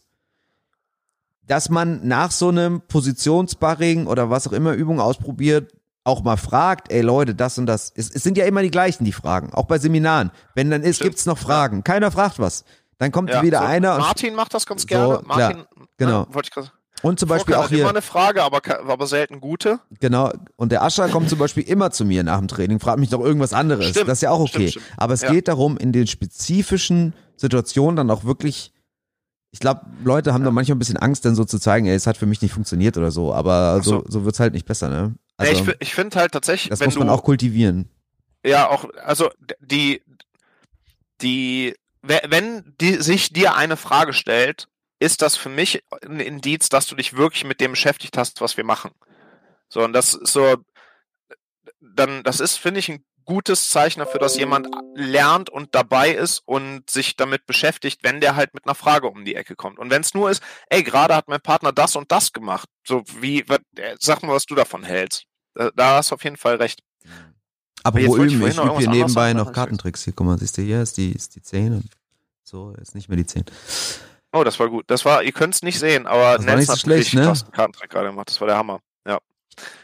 Dass man nach so einem Positionsbarring oder was auch immer Übung ausprobiert, auch mal fragt, ey Leute, das und das. Es, es sind ja immer die gleichen, die Fragen. Auch bei Seminaren. Wenn dann ist, Stimmt. gibt's noch Fragen. Keiner fragt was. Dann kommt ja, wieder so einer.
Martin macht das ganz gerne. So, Martin,
genau.
Ja, wollte ich
und zum Beispiel auch hier.
immer eine Frage, aber, aber selten gute.
Genau. Und der Ascher kommt zum Beispiel immer zu mir nach dem Training, fragt mich doch irgendwas anderes. Stimmt, das ist ja auch okay. Stimmt, stimmt. Aber es ja. geht darum, in den spezifischen Situationen dann auch wirklich, ich glaube, Leute haben ja. da manchmal ein bisschen Angst, dann so zu zeigen, ey, es hat für mich nicht funktioniert oder so. Aber so, so, so wird's halt nicht besser, ne?
Also, ich, ich finde halt tatsächlich.
Das muss man du, auch kultivieren.
Ja, auch, also die, die, wenn die, sich dir eine Frage stellt, ist das für mich ein Indiz, dass du dich wirklich mit dem beschäftigt hast, was wir machen. So, und das ist so, dann, das ist, finde ich, ein gutes Zeichen dafür, dass jemand lernt und dabei ist und sich damit beschäftigt, wenn der halt mit einer Frage um die Ecke kommt. Und wenn es nur ist, ey, gerade hat mein Partner das und das gemacht, so wie, sag mal, was du davon hältst. Da, da hast du auf jeden Fall recht.
Aber wo üben? Ich übe hier nebenbei noch Kartentricks. Hier, guck mal, siehst du, hier ist die, ist die 10 und so, ist nicht mehr die 10.
Oh, das war gut. Das war, ihr könnt es nicht sehen, aber
das war nicht so schlecht, ne?
Kartentrick gerade gemacht. Das war der Hammer. Ja.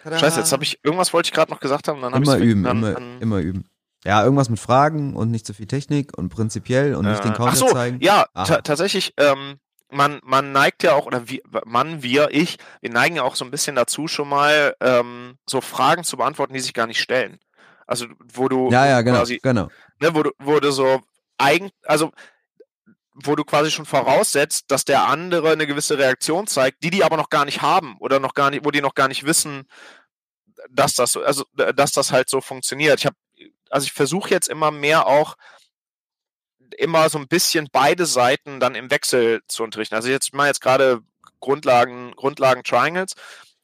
Tada. Scheiße, jetzt habe ich, irgendwas wollte ich gerade noch gesagt haben, dann
Immer
hab
üben, dann, immer, dann, immer üben. Ja, irgendwas mit Fragen und nicht zu viel Technik und prinzipiell und äh, nicht den Counter
ach so,
zeigen.
Ja, tatsächlich, ähm, man, man neigt ja auch, oder wie, man, wir, ich, wir neigen ja auch so ein bisschen dazu, schon mal ähm, so Fragen zu beantworten, die sich gar nicht stellen. Also, wo du
ja, ja, genau, quasi, genau.
Ne, wo du, wo du so eigen, also wo du quasi schon voraussetzt, dass der andere eine gewisse Reaktion zeigt, die die aber noch gar nicht haben oder noch gar nicht, wo die noch gar nicht wissen, dass das, also dass das halt so funktioniert. Ich habe, also ich versuche jetzt immer mehr auch immer so ein bisschen beide Seiten dann im Wechsel zu unterrichten. Also jetzt mal jetzt gerade Grundlagen, Grundlagen Triangles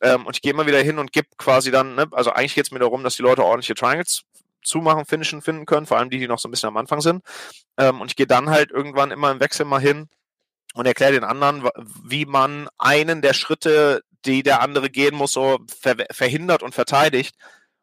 ähm, und ich gehe immer wieder hin und gebe quasi dann, ne, also eigentlich geht es mir darum, dass die Leute ordentliche Triangles zumachen, finishen, finden können, vor allem die, die noch so ein bisschen am Anfang sind. Ähm, und ich gehe dann halt irgendwann immer im Wechsel mal hin und erkläre den anderen, wie man einen der Schritte, die der andere gehen muss, so ver verhindert und verteidigt.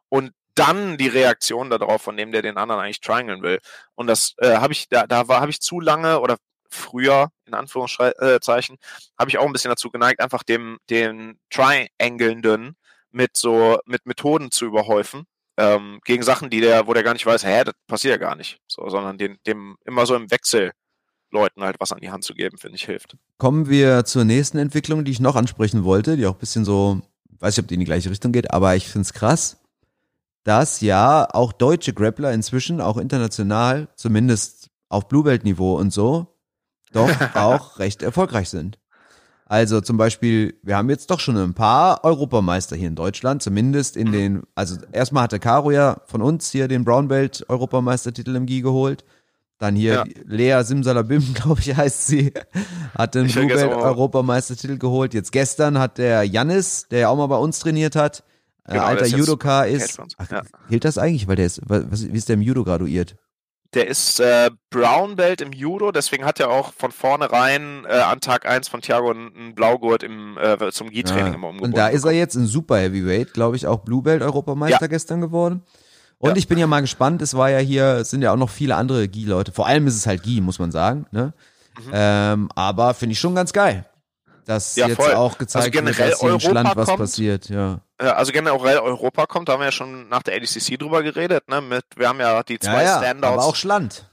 Und dann die Reaktion darauf von dem, der den anderen eigentlich triangeln will. Und das äh, habe ich, da, da habe ich zu lange oder früher, in Anführungszeichen, habe ich auch ein bisschen dazu geneigt, einfach dem, den Triangelnden mit so, mit Methoden zu überhäufen. Ähm, gegen Sachen, die der, wo der gar nicht weiß, hä, das passiert ja gar nicht. So, sondern den, dem immer so im Wechsel Leuten halt was an die Hand zu geben, finde ich, hilft.
Kommen wir zur nächsten Entwicklung, die ich noch ansprechen wollte, die auch ein bisschen so, weiß nicht, ob die in die gleiche Richtung geht, aber ich finde es krass, dass ja auch deutsche Grappler inzwischen, auch international, zumindest auf Bluebelt-Niveau und so, doch [laughs] auch recht erfolgreich sind. Also zum Beispiel, wir haben jetzt doch schon ein paar Europameister hier in Deutschland, zumindest in den, also erstmal hatte Caro ja von uns hier den Brown Belt Europameistertitel im GI geholt. Dann hier
Ja.
Lea Simsalabim, [laughs] glaube ich, heißt sie, hat den Blue Belt. Europameistertitel geholt. Jetzt gestern hat der Jannis, der ja auch mal bei uns trainiert hat,
Genau, der
alter Judoka ist. Ach,
Ja.
Gilt das eigentlich? Weil der ist, was, wie ist der im Judo graduiert?
Der ist äh, Brown Belt im Judo, deswegen hat er auch von vornherein äh, an Tag 1 von Thiago einen, Blaugurt im, äh, zum Gi-Training immer umgebunden.
Und da ist er jetzt in Super Heavyweight, glaube ich, auch Blue Belt Europameister gestern geworden. Und
Ja.
ich bin ja mal gespannt, es war ja hier, es sind ja auch noch viele andere Gi-Leute. Vor allem ist es halt Gi, muss man sagen. Ne?
Mhm.
Ähm, aber finde ich schon ganz geil. Dass
Ja,
jetzt
voll.
auch gezeigt
Also
wird, dass hier
Europa
Schland was
kommt.
passiert. Ja.
Also generell Europa kommt, da haben wir ja schon nach der ADCC drüber geredet, ne? Mit, wir haben ja die zwei
Ja,
Standouts.
aber auch Schland.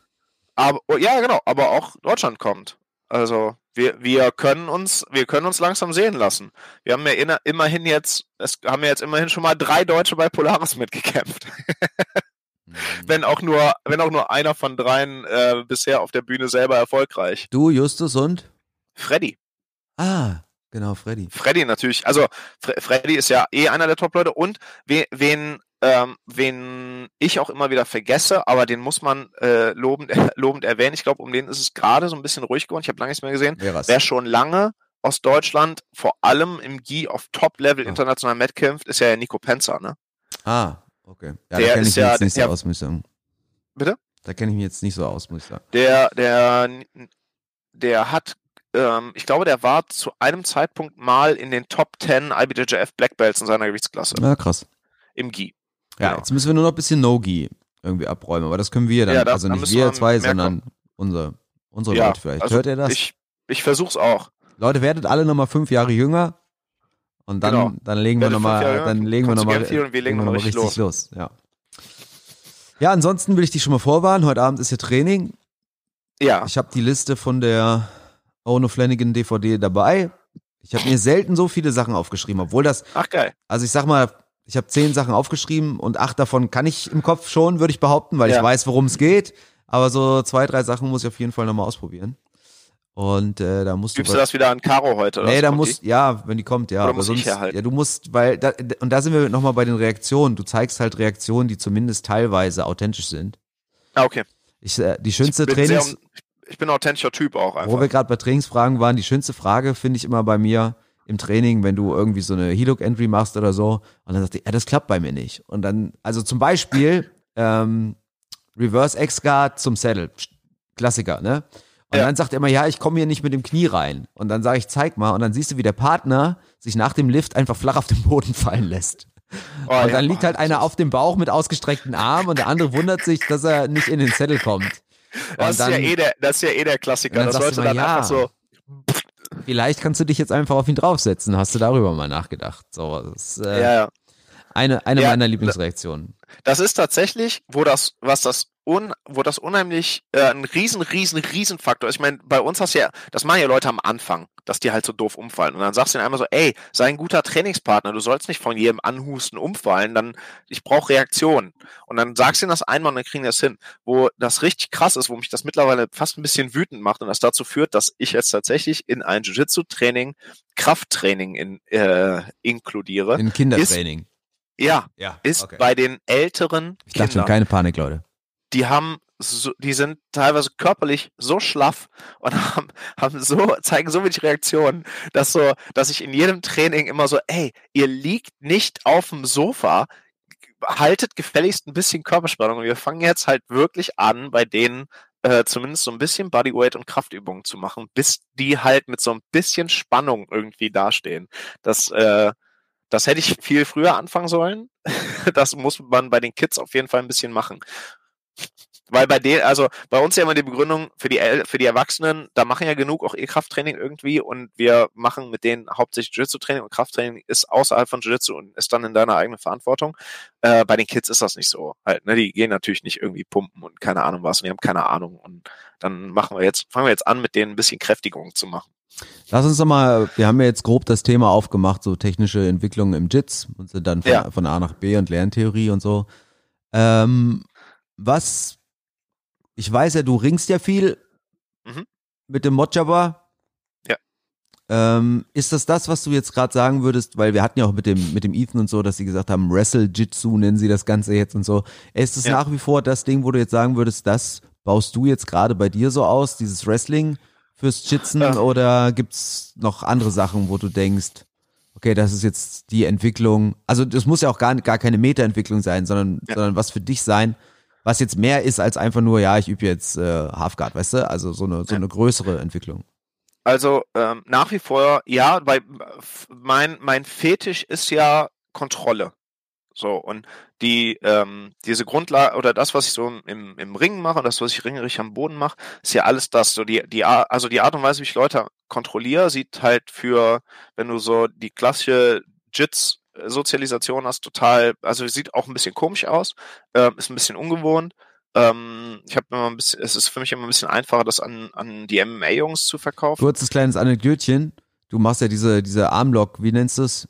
Aber, oh, ja, genau, aber auch Deutschland kommt. Also wir, wir können uns, wir können uns langsam sehen lassen. Wir haben ja inner, immerhin jetzt, es haben ja jetzt immerhin schon mal drei Deutsche bei Polaris [laughs] mitgekämpft. wenn auch nur, wenn auch nur einer von dreien äh, bisher auf der Bühne selber erfolgreich.
Du, Justus und?
Freddy.
Ah, genau, Freddy.
Freddy natürlich. Also Fre Freddy ist ja eh einer der Top-Leute und we wen, ähm, wen ich auch immer wieder vergesse, aber den muss man äh, lobend, [laughs] lobend erwähnen. Ich glaube, um den ist es gerade so ein bisschen ruhig geworden. Ich habe lange nichts mehr gesehen. Wer schon lange aus Deutschland, vor allem im Gi auf Top-Level
Oh.
international Met kämpft, ist ja Nico Penzer, ne?
Ah, okay. Ja,
Der
da kenne ich
ja-
jetzt nicht so
der-
aus, muss ich sagen.
Bitte?
Da kenne ich mich jetzt nicht so aus, muss ich sagen.
Der, der, der hat, ähm, ich glaube, der war zu einem Zeitpunkt mal in den Top 10 IBJJF Black Belts in seiner Gewichtsklasse
Na, krass.
im Gi.
Ja,
Genau.
jetzt müssen wir nur noch ein bisschen No-Gi irgendwie abräumen, aber das können wir dann.
Ja, da-
also nicht wir zwei, sondern unser, unsere
Ja,
Leute vielleicht.
also
Hört ihr das?
Ich, ich versuch's auch.
Leute, werdet alle nochmal fünf Jahre jünger und dann,
Genau.
dann legen wir nochmal, dann legen wir nochmal,
legen richtig
richtig los. Ja. ja, ansonsten will ich dich schon mal vorwarnen. Heute Abend ist hier Training.
Ja.
Ich habe die Liste von der Ono Flanagan DVD dabei. Ich habe mir selten so viele Sachen aufgeschrieben, obwohl das
Ach geil.
Also ich sag mal, ich habe zehn Sachen aufgeschrieben und acht davon kann ich im Kopf schon, würde ich behaupten, weil
Ja.
ich weiß, worum es geht. Aber so zwei, drei Sachen muss ich auf jeden Fall nochmal ausprobieren. Und äh, da musst
Gibst
du.
du das wieder an Caro heute? oder
nee, da muss, ja, wenn die kommt, ja.
Oder
aber
muss ich
sonst,
herhalten?
ja, du musst, weil, da, und da sind wir nochmal bei den Reaktionen. Du zeigst halt Reaktionen, die zumindest teilweise authentisch sind.
Ah, okay.
Ich, äh, die schönste
sehr,
Trainings,
ich bin ein authentischer Typ auch einfach.
wo wir gerade bei Trainingsfragen waren, die schönste Frage finde ich immer bei mir im Training, wenn du irgendwie so eine Helook-Entry machst oder so und dann sagst du, ja, das klappt bei mir nicht. Und dann, also zum Beispiel [coughs] ähm, Reverse X-Guard zum Saddle, Klassiker, ne? Und
Ja.
dann sagt er immer, ja, ich komme hier nicht mit dem Knie rein. Und dann sage ich, zeig mal. Und dann siehst du, wie der Partner sich nach dem Lift einfach flach auf den Boden [laughs] fallen lässt.
Oh,
Und
ja,
dann liegt
oh,
halt einer auf dem Bauch mit ausgestreckten Armen und der andere wundert sich, dass er nicht in den Saddle kommt. [laughs]
Das
Und
ist, ja
dann-
eh der, das ist ja eh der Klassiker.
dann
Das sollte dann
ja.
einfach so.
Vielleicht kannst du dich jetzt einfach auf ihn draufsetzen. Hast du darüber mal nachgedacht? So, das äh,
Ja, ja.
Eine, eine
Ja,
meiner Lieblingsreaktionen.
Das ist tatsächlich, wo das, was das un, wo das unheimlich äh, ein riesen, riesen, riesen Faktor ist. Ich meine, bei uns hast du ja, das machen ja Leute am Anfang, dass die halt so doof umfallen. Und dann sagst du ihnen einmal so, ey, sei ein guter Trainingspartner, du sollst nicht von jedem Anhusten umfallen, dann, ich brauche Reaktionen. Und dann sagst du ihnen das einmal und dann kriegen die das hin. Wo das richtig krass ist, wo mich das mittlerweile fast ein bisschen wütend macht und das dazu führt, dass ich jetzt tatsächlich in ein Jiu-Jitsu-Training Krafttraining in, äh, inkludiere.
In Kindertraining.
Ja,
ja,
ist bei den älteren
Ich dachte schon, keine Panik, Leute.
die haben so, die sind teilweise körperlich so schlaff und [laughs] haben, haben so, zeigen so wenig Reaktionen, dass so, dass ich in jedem Training immer so, ey, ihr liegt nicht auf dem Sofa, haltet gefälligst ein bisschen Körperspannung und wir fangen jetzt halt wirklich an, bei denen äh, zumindest so ein bisschen Bodyweight und Kraftübungen zu machen, bis die halt mit so ein bisschen Spannung irgendwie dastehen. Das, äh, das hätte ich viel früher anfangen sollen. [laughs] Das muss man bei den Kids auf jeden Fall ein bisschen machen. Weil bei denen, also bei uns ja immer die Begründung für die, für die Erwachsenen, da machen ja genug auch ihr Krafttraining irgendwie und wir machen mit denen hauptsächlich Jiu-Jitsu-Training und Krafttraining ist außerhalb von Jiu-Jitsu und ist dann in deiner eigenen Verantwortung. Äh, bei den Kids ist das nicht so. Halt, ne? Die gehen natürlich nicht irgendwie pumpen und keine Ahnung was und die haben keine Ahnung. Und dann machen wir jetzt, fangen wir jetzt an, mit denen ein bisschen Kräftigung zu machen.
Lass uns doch mal, wir haben ja jetzt grob das Thema aufgemacht, so technische Entwicklungen im JITS und sind dann von, ja. von A nach B und Lerntheorie und so. Ähm, was ich weiß ja, du ringst ja viel mhm. mit dem Mojaba.
Ja.
Ähm, ist das das, was du jetzt gerade sagen würdest? Weil wir hatten ja auch mit dem, mit dem Ethan und so, dass sie gesagt haben, Wrestle-Jitsu nennen sie das Ganze jetzt und so. Ist das ja. nach wie vor das Ding, wo du jetzt sagen würdest, das baust du jetzt gerade bei dir so aus, dieses Wrestling fürs Jitzen? Ja. Oder gibt's noch andere Sachen, wo du denkst, okay, das ist jetzt die Entwicklung. Also das muss ja auch gar, gar keine Meta-Entwicklung sein, sondern, ja. sondern was für dich sein, was jetzt mehr ist als einfach nur, ja, ich übe jetzt äh, Halfguard, weißt du? Also so eine, so eine größere Entwicklung.
Also ähm, nach wie vor, ja, weil mein, mein Fetisch ist ja Kontrolle. So, und die, ähm, diese Grundlage oder das, was ich so im, im Ringen mache das, was ich ringerig am Boden mache, ist ja alles das. So die, die, also die Art und Weise, wie ich Leute kontrolliere, sieht halt für, wenn du so die klassische Jits Sozialisation hast, total, also sieht auch ein bisschen komisch aus, äh, ist ein bisschen ungewohnt. Ähm, ich habe immer ein bisschen, es ist für mich immer ein bisschen einfacher, das an, an die MMA-Jungs zu verkaufen.
Kurzes kleines Anekdötchen. Du machst ja diese, diese Armlock, wie nennst du es?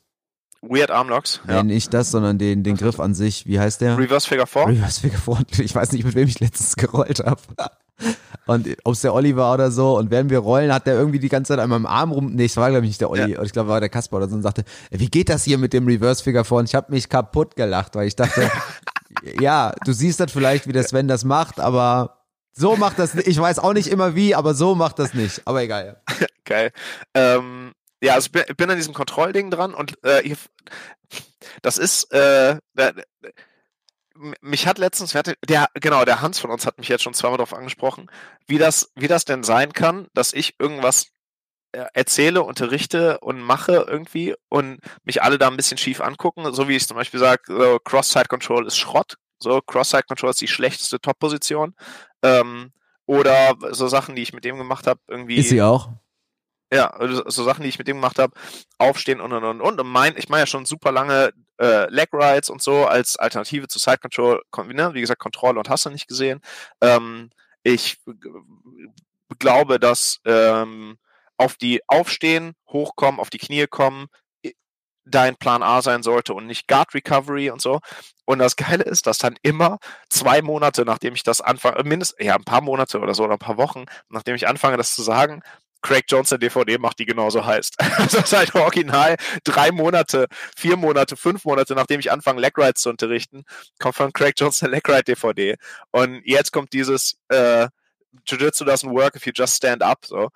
Weird Armlocks.
Ja. Nee, nicht das, sondern den, den Griff an sich. Wie heißt der?
Reverse Figure 4.
Reverse Figure 4. [laughs] Ich weiß nicht, mit wem ich letztens gerollt habe. Und ob es der Olli war oder so. Und während wir rollen, hat der irgendwie die ganze Zeit an meinem Arm rum. Nee, ich war glaube ich nicht der Olli. Ja. Ich glaube, war der Kasper oder so und sagte, wie geht das hier mit dem Reverse Figure 4? Und ich habe mich kaputt gelacht, weil ich dachte, [laughs] ja, du siehst das vielleicht, wie der Sven das macht, aber so macht das nicht. Ich weiß auch nicht immer wie, aber so macht das nicht. Aber egal.
Geil. Ähm, ja, also ich bin an diesem Kontrollding dran und äh, das ist äh, mich hat letztens, der, genau, der Hans von uns hat mich jetzt schon zweimal darauf angesprochen, wie das, wie das denn sein kann, dass ich irgendwas äh, erzähle, unterrichte und mache irgendwie und mich alle da ein bisschen schief angucken, so wie ich zum Beispiel sage, so Cross-Side Control ist Schrott, so Cross-Side Control ist die schlechteste Top-Position ähm, oder so Sachen, die ich mit dem gemacht habe, irgendwie.
Ist sie auch?
Ja, so Sachen, die ich mit dem gemacht habe, aufstehen und und und und. Und mein, ich meine ja schon super lange äh, Leg Rides und so als Alternative zu Side Control, ne? wie gesagt, Kontrolle und hast du nicht gesehen. Ähm, ich glaube, dass ähm, auf die Aufstehen, hochkommen, auf die Knie kommen, dein Plan A sein sollte und nicht Guard Recovery und so. Und das Geile ist, dass dann immer zwei Monate, nachdem ich das anfange, mindestens, ja, ein paar Monate oder so, oder ein paar Wochen, nachdem ich anfange, das zu sagen, Craig der DVD macht, die genauso heißt. [laughs] das ist halt original drei Monate, vier Monate, fünf Monate, nachdem ich anfange, Leg zu unterrichten, kommt von Craig eine [laughs] Leg Ride DVD. Und jetzt kommt dieses äh, Jiu-Jitsu doesn't work if you just stand up. So.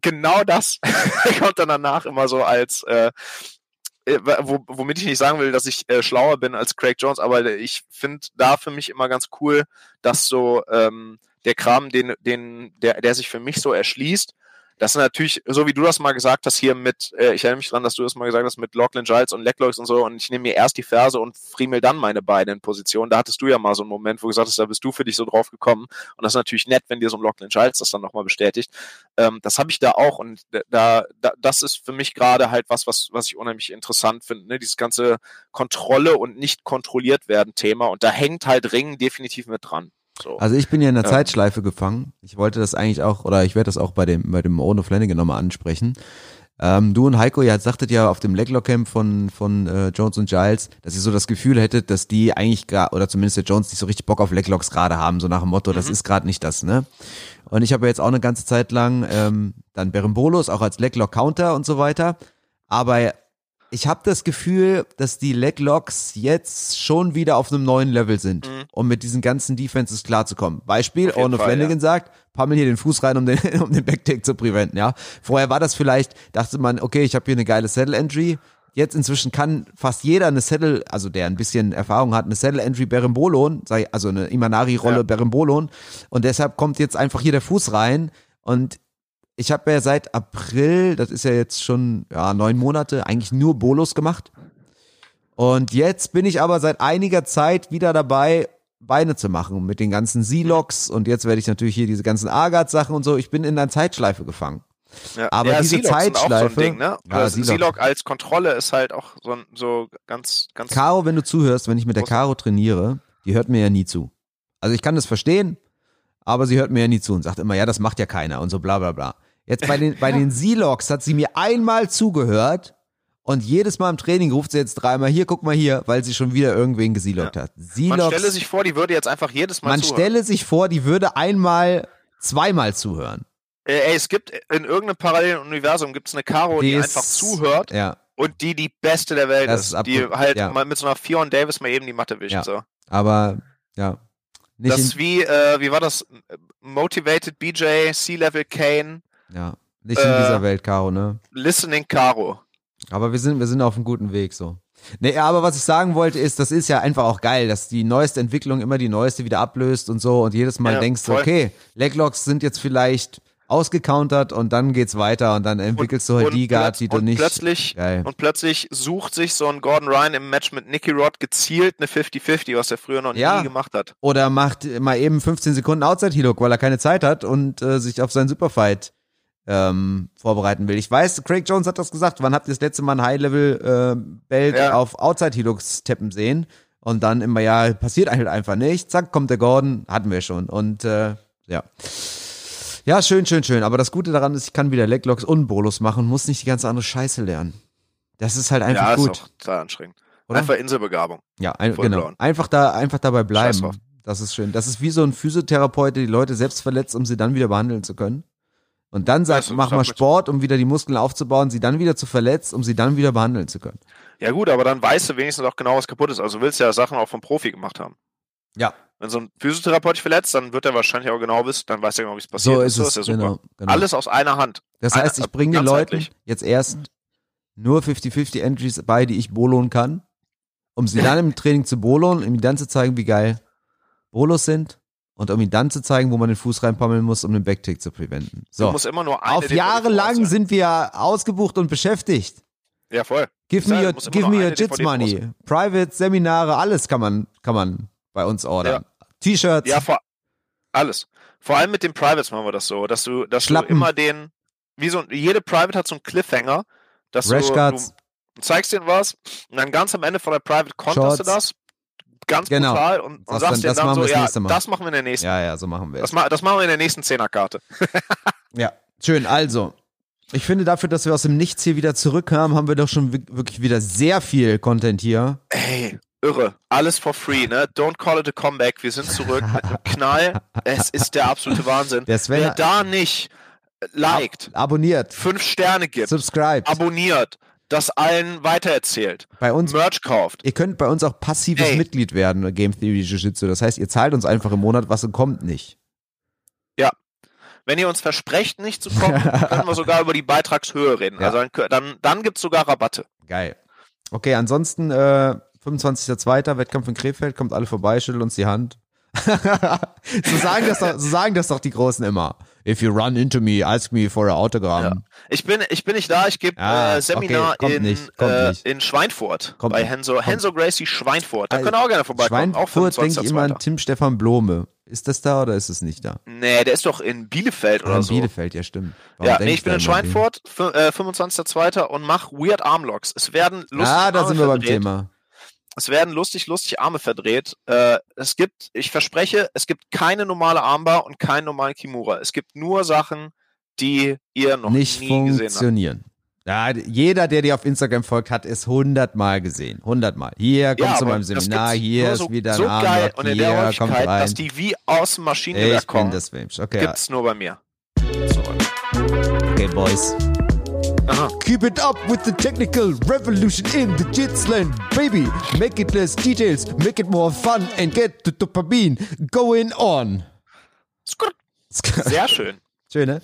Genau das [laughs] kommt dann danach immer so als äh, äh womit ich nicht sagen will, dass ich äh, schlauer bin als Craig Jones, aber ich finde da für mich immer ganz cool, dass so ähm, der Kram, den, den, der, der sich für mich so erschließt, das ist natürlich, so wie du das mal gesagt hast, hier mit, äh, ich erinnere mich dran, dass du das mal gesagt hast, mit Lachlan Giles und Lecklocks und so, und ich nehme mir erst die Ferse und friemel dann meine Beine in Position. Da hattest du ja mal so einen Moment, wo du gesagt hast, da bist du für dich so drauf gekommen. Und das ist natürlich nett, wenn dir so ein Lachlan Giles das dann nochmal bestätigt. Ähm, das habe ich da auch und da, da, das ist für mich gerade halt was, was, was ich unheimlich interessant finde, ne? dieses ganze Kontrolle und nicht kontrolliert werden Thema. Und da hängt halt Ringen definitiv mit dran. So.
Also ich bin ja in der ja. Zeitschleife gefangen. Ich wollte das eigentlich auch, oder ich werde das auch bei dem, bei dem Ono Flanagan nochmal ansprechen. Ähm, du und Heiko, ihr sagtet ja auf dem Leglock Camp von, von äh, Jones und Giles, dass ihr so das Gefühl hättet, dass die eigentlich gar, oder zumindest der Jones nicht so richtig Bock auf Leglocks gerade haben, so nach dem Motto, mhm. das ist gerade nicht das, ne? Und ich habe ja jetzt auch eine ganze Zeit lang ähm, dann Berimbolos, auch als Leglock Counter und so weiter. Aber ich habe das Gefühl, dass die Leglocks jetzt schon wieder auf einem neuen Level sind, mhm. um mit diesen ganzen Defenses klarzukommen. Beispiel, Orno Flanagan ja. sagt, pammel hier den Fuß rein, um den, [laughs] um den Backtake zu preventen, ja. Vorher war das vielleicht, dachte man, okay, ich habe hier eine geile Saddle Entry. Jetzt inzwischen kann fast jeder eine Saddle, also der ein bisschen Erfahrung hat, eine Saddle Entry Berimbolon, also eine Imanari-Rolle ja. Berimbolon. Und deshalb kommt jetzt einfach hier der Fuß rein. Und ich habe ja seit April, das ist ja jetzt schon ja, neun Monate, eigentlich nur Bolos gemacht. Und jetzt bin ich aber seit einiger Zeit wieder dabei, Beine zu machen mit den ganzen Z-Locks und jetzt werde ich natürlich hier diese ganzen Agat-Sachen und so. Ich bin in einer Zeitschleife gefangen.
Ja.
Aber
ja,
diese
sind auch
Zeitschleife-
So ein Ding, ne?
Ja.
Silog als Kontrolle ist halt auch so, so ganz, ganz.
Caro, wenn du zuhörst, wenn ich mit der Caro trainiere, die hört mir ja nie zu. Also ich kann das verstehen, aber sie hört mir ja nie zu und sagt immer, ja, das macht ja keiner und so bla bla bla. Jetzt bei den, bei den Z-Logs hat sie mir einmal zugehört und jedes Mal im Training ruft sie jetzt dreimal, hier, guck mal hier, weil sie schon wieder irgendwen gesiloggt hat.
man
Z-Logs,
stelle sich vor, die würde jetzt einfach jedes Mal
man
zuhören.
stelle sich vor, die würde einmal, zweimal zuhören.
Äh, ey, es gibt in irgendeinem parallelen Universum gibt es eine Caro, die,
Die ist-
einfach zuhört
Ja,
und die die beste der Welt
Das
ist.
ist
die halt
ja.
mal mit so einer Fion Davis mal eben die Matte wischt.
Ja.
So.
aber, ja. Nicht
Das ist wie, äh, wie war das? Motivated BJ, C-Level Kane,
ja, nicht in
äh,
dieser Welt, Caro, ne?
Listening Caro.
Aber wir sind, wir sind auf einem guten Weg so. Nee, aber was ich sagen wollte ist, das ist ja einfach auch geil, dass die neueste Entwicklung immer die neueste wieder ablöst und so und jedes Mal
Ja,
denkst du, okay, Leglocks sind jetzt vielleicht ausgecountert und dann geht's weiter und dann entwickelst du halt die Guard,
plötz-
die du
und
nicht.
Plötzlich,
Geil.
und plötzlich sucht sich so ein Gordon Ryan im Match mit Nicky Rod gezielt eine 50-50, was er früher noch
Ja.
nie gemacht hat.
Oder macht mal eben 15 Sekunden Outside Hillock, weil er keine Zeit hat und äh, sich auf seinen Superfight ähm, vorbereiten will. Ich weiß, Craig Jones hat das gesagt. Wann habt ihr das letzte Mal ein High-Level-Belt
Ja.
auf Outside Hilocks tappen sehen? Und dann immer, ja, passiert halt einfach nicht. Zack, kommt der Gordon, hatten wir schon. Und äh, ja. Ja, schön, schön, schön. Aber das Gute daran ist, ich kann wieder Leglocks und Bolos machen, muss nicht die ganze andere Scheiße lernen. Das ist halt einfach
ja,
gut.
ist auch total anstrengend.
Oder?
Einfach Inselbegabung.
Ja, ein, genau.
blauen.
Einfach da, einfach dabei bleiben. Das ist schön. Das ist wie so ein Physiotherapeut, der die Leute selbst verletzt, um sie dann wieder behandeln zu können. Und dann sagt,
das ist
mach mal Sport, um wieder die Muskeln aufzubauen, sie dann wieder zu verletzt, um sie dann wieder behandeln zu können.
Ja gut, aber dann weißt du wenigstens auch genau, was kaputt ist. Also du willst ja Sachen auch vom Profi gemacht haben.
Ja.
Wenn so ein Physiotherapeut dich verletzt, dann wird er wahrscheinlich auch genau wissen, dann weiß er genau, wie es passiert
So ist es.
ja super.
genau, genau.
Alles aus einer Hand.
das heißt, ich bringe den Leuten jetzt erst nur 50-50 Entries bei, die ich bolonen kann, um sie dann im Training zu bolonen, um ihnen dann zu zeigen, wie geil Bolos sind und um ihnen dann zu zeigen, wo man den Fuß reinpommeln muss, um den Backtick zu preventen.
Du
So.
musst immer nur eine
Auf Jahre lang sind wir ausgebucht und beschäftigt.
Ja, voll.
Give
Ja,
me
du
your, give me your Jits money. Private, Seminare, alles kann man, kann man bei uns ordern. T-Shirts.
Ja, vor alles. Vor allem mit den Privates machen wir das so, dass du, dass
Schlappen.
du immer den, wie so, jede Private hat so einen Cliffhanger, dass du, du zeigst denen was und dann ganz am Ende von der Private konterst du das, ganz
Genau.
brutal und, und
Das
sagst
dann-
dann
machen
so,
wir das
ja,
nächste Mal.
das machen wir in der nächsten,
ja, ja, so machen wir
das, ma das machen wir in der nächsten Zehnerkarte. [laughs]
Ja, schön. Also, ich finde dafür, dass wir aus dem Nichts hier wieder zurückkamen, haben wir doch schon wi- wirklich wieder sehr viel Content hier.
Ey, irre. Alles for free, ne? Don't call it a comeback. Wir sind zurück mit einem Knall. Es ist der absolute Wahnsinn.
Der Sven-
Wer da nicht liked,
Abonniert,
fünf Sterne gibt,
subscribed.
abonniert, das allen weitererzählt,
bei uns,
Merch kauft.
ihr könnt bei uns auch passives
Ey.
Mitglied werden, Game Theory Jiu-Jitsu. Das heißt, ihr zahlt uns einfach im Monat was und kommt nicht.
Wenn ihr uns versprecht, nicht zu kommen, [laughs] können wir sogar über die Beitragshöhe reden.
Ja.
Also dann, dann, dann gibt's sogar Rabatte.
Geil. Okay, ansonsten äh, 25.02. Wettkampf in Krefeld, kommt alle vorbei, schüttelt uns die Hand. [laughs] so, sagen das doch, so sagen das doch die Großen immer. If you run into me, ask me for a autogramm.
Ich bin, ich bin nicht da, ich gebe
Ah,
äh, Seminar
okay,
in,
nicht,
äh, in Schweinfurt
Kommt
bei
nicht,
Henso,
kommt.
Henso Gracie Schweinfurt. Da
Also,
können auch gerne vorbeikommen.
Schweinfurt denke ich immer an
25.02..
Tim Stefan Blome. Ist das da oder ist es nicht da?
Nee, der ist doch in Bielefeld
Oder in
so.
Bielefeld, ja stimmt. Warum
Ja, nee, ich bin in
an?
Schweinfurt, äh, 25.02. und mach Weird Armlocks. Es werden lustig
Ah, da sind wir beim. Thema.
Es werden lustig, lustig Arme verdreht. Äh, es gibt, ich verspreche, es gibt keine normale Armbar und keinen normalen Kimura. Es gibt nur Sachen, die ihr noch
Nicht
nie
funktionieren. Ja, jeder, der dir auf Instagram folgt, hat es hundertmal gesehen. Hundertmal. Hier, komm
Ja,
meinem
das
Seminar, hier
so,
ist wieder
so
ein
geil und in der
hier, kommt
Häufigkeit,
rein.
dass die wie aus dem Maschinengewehr kommen.
Okay, ja.
gibt's nur bei mir. So.
okay, Boys.
Aha.
Keep it up with the technical revolution in the Jitsland, baby. Make it less details, make it more fun and get the dopamine going on.
Sehr schön.
Schön, ne?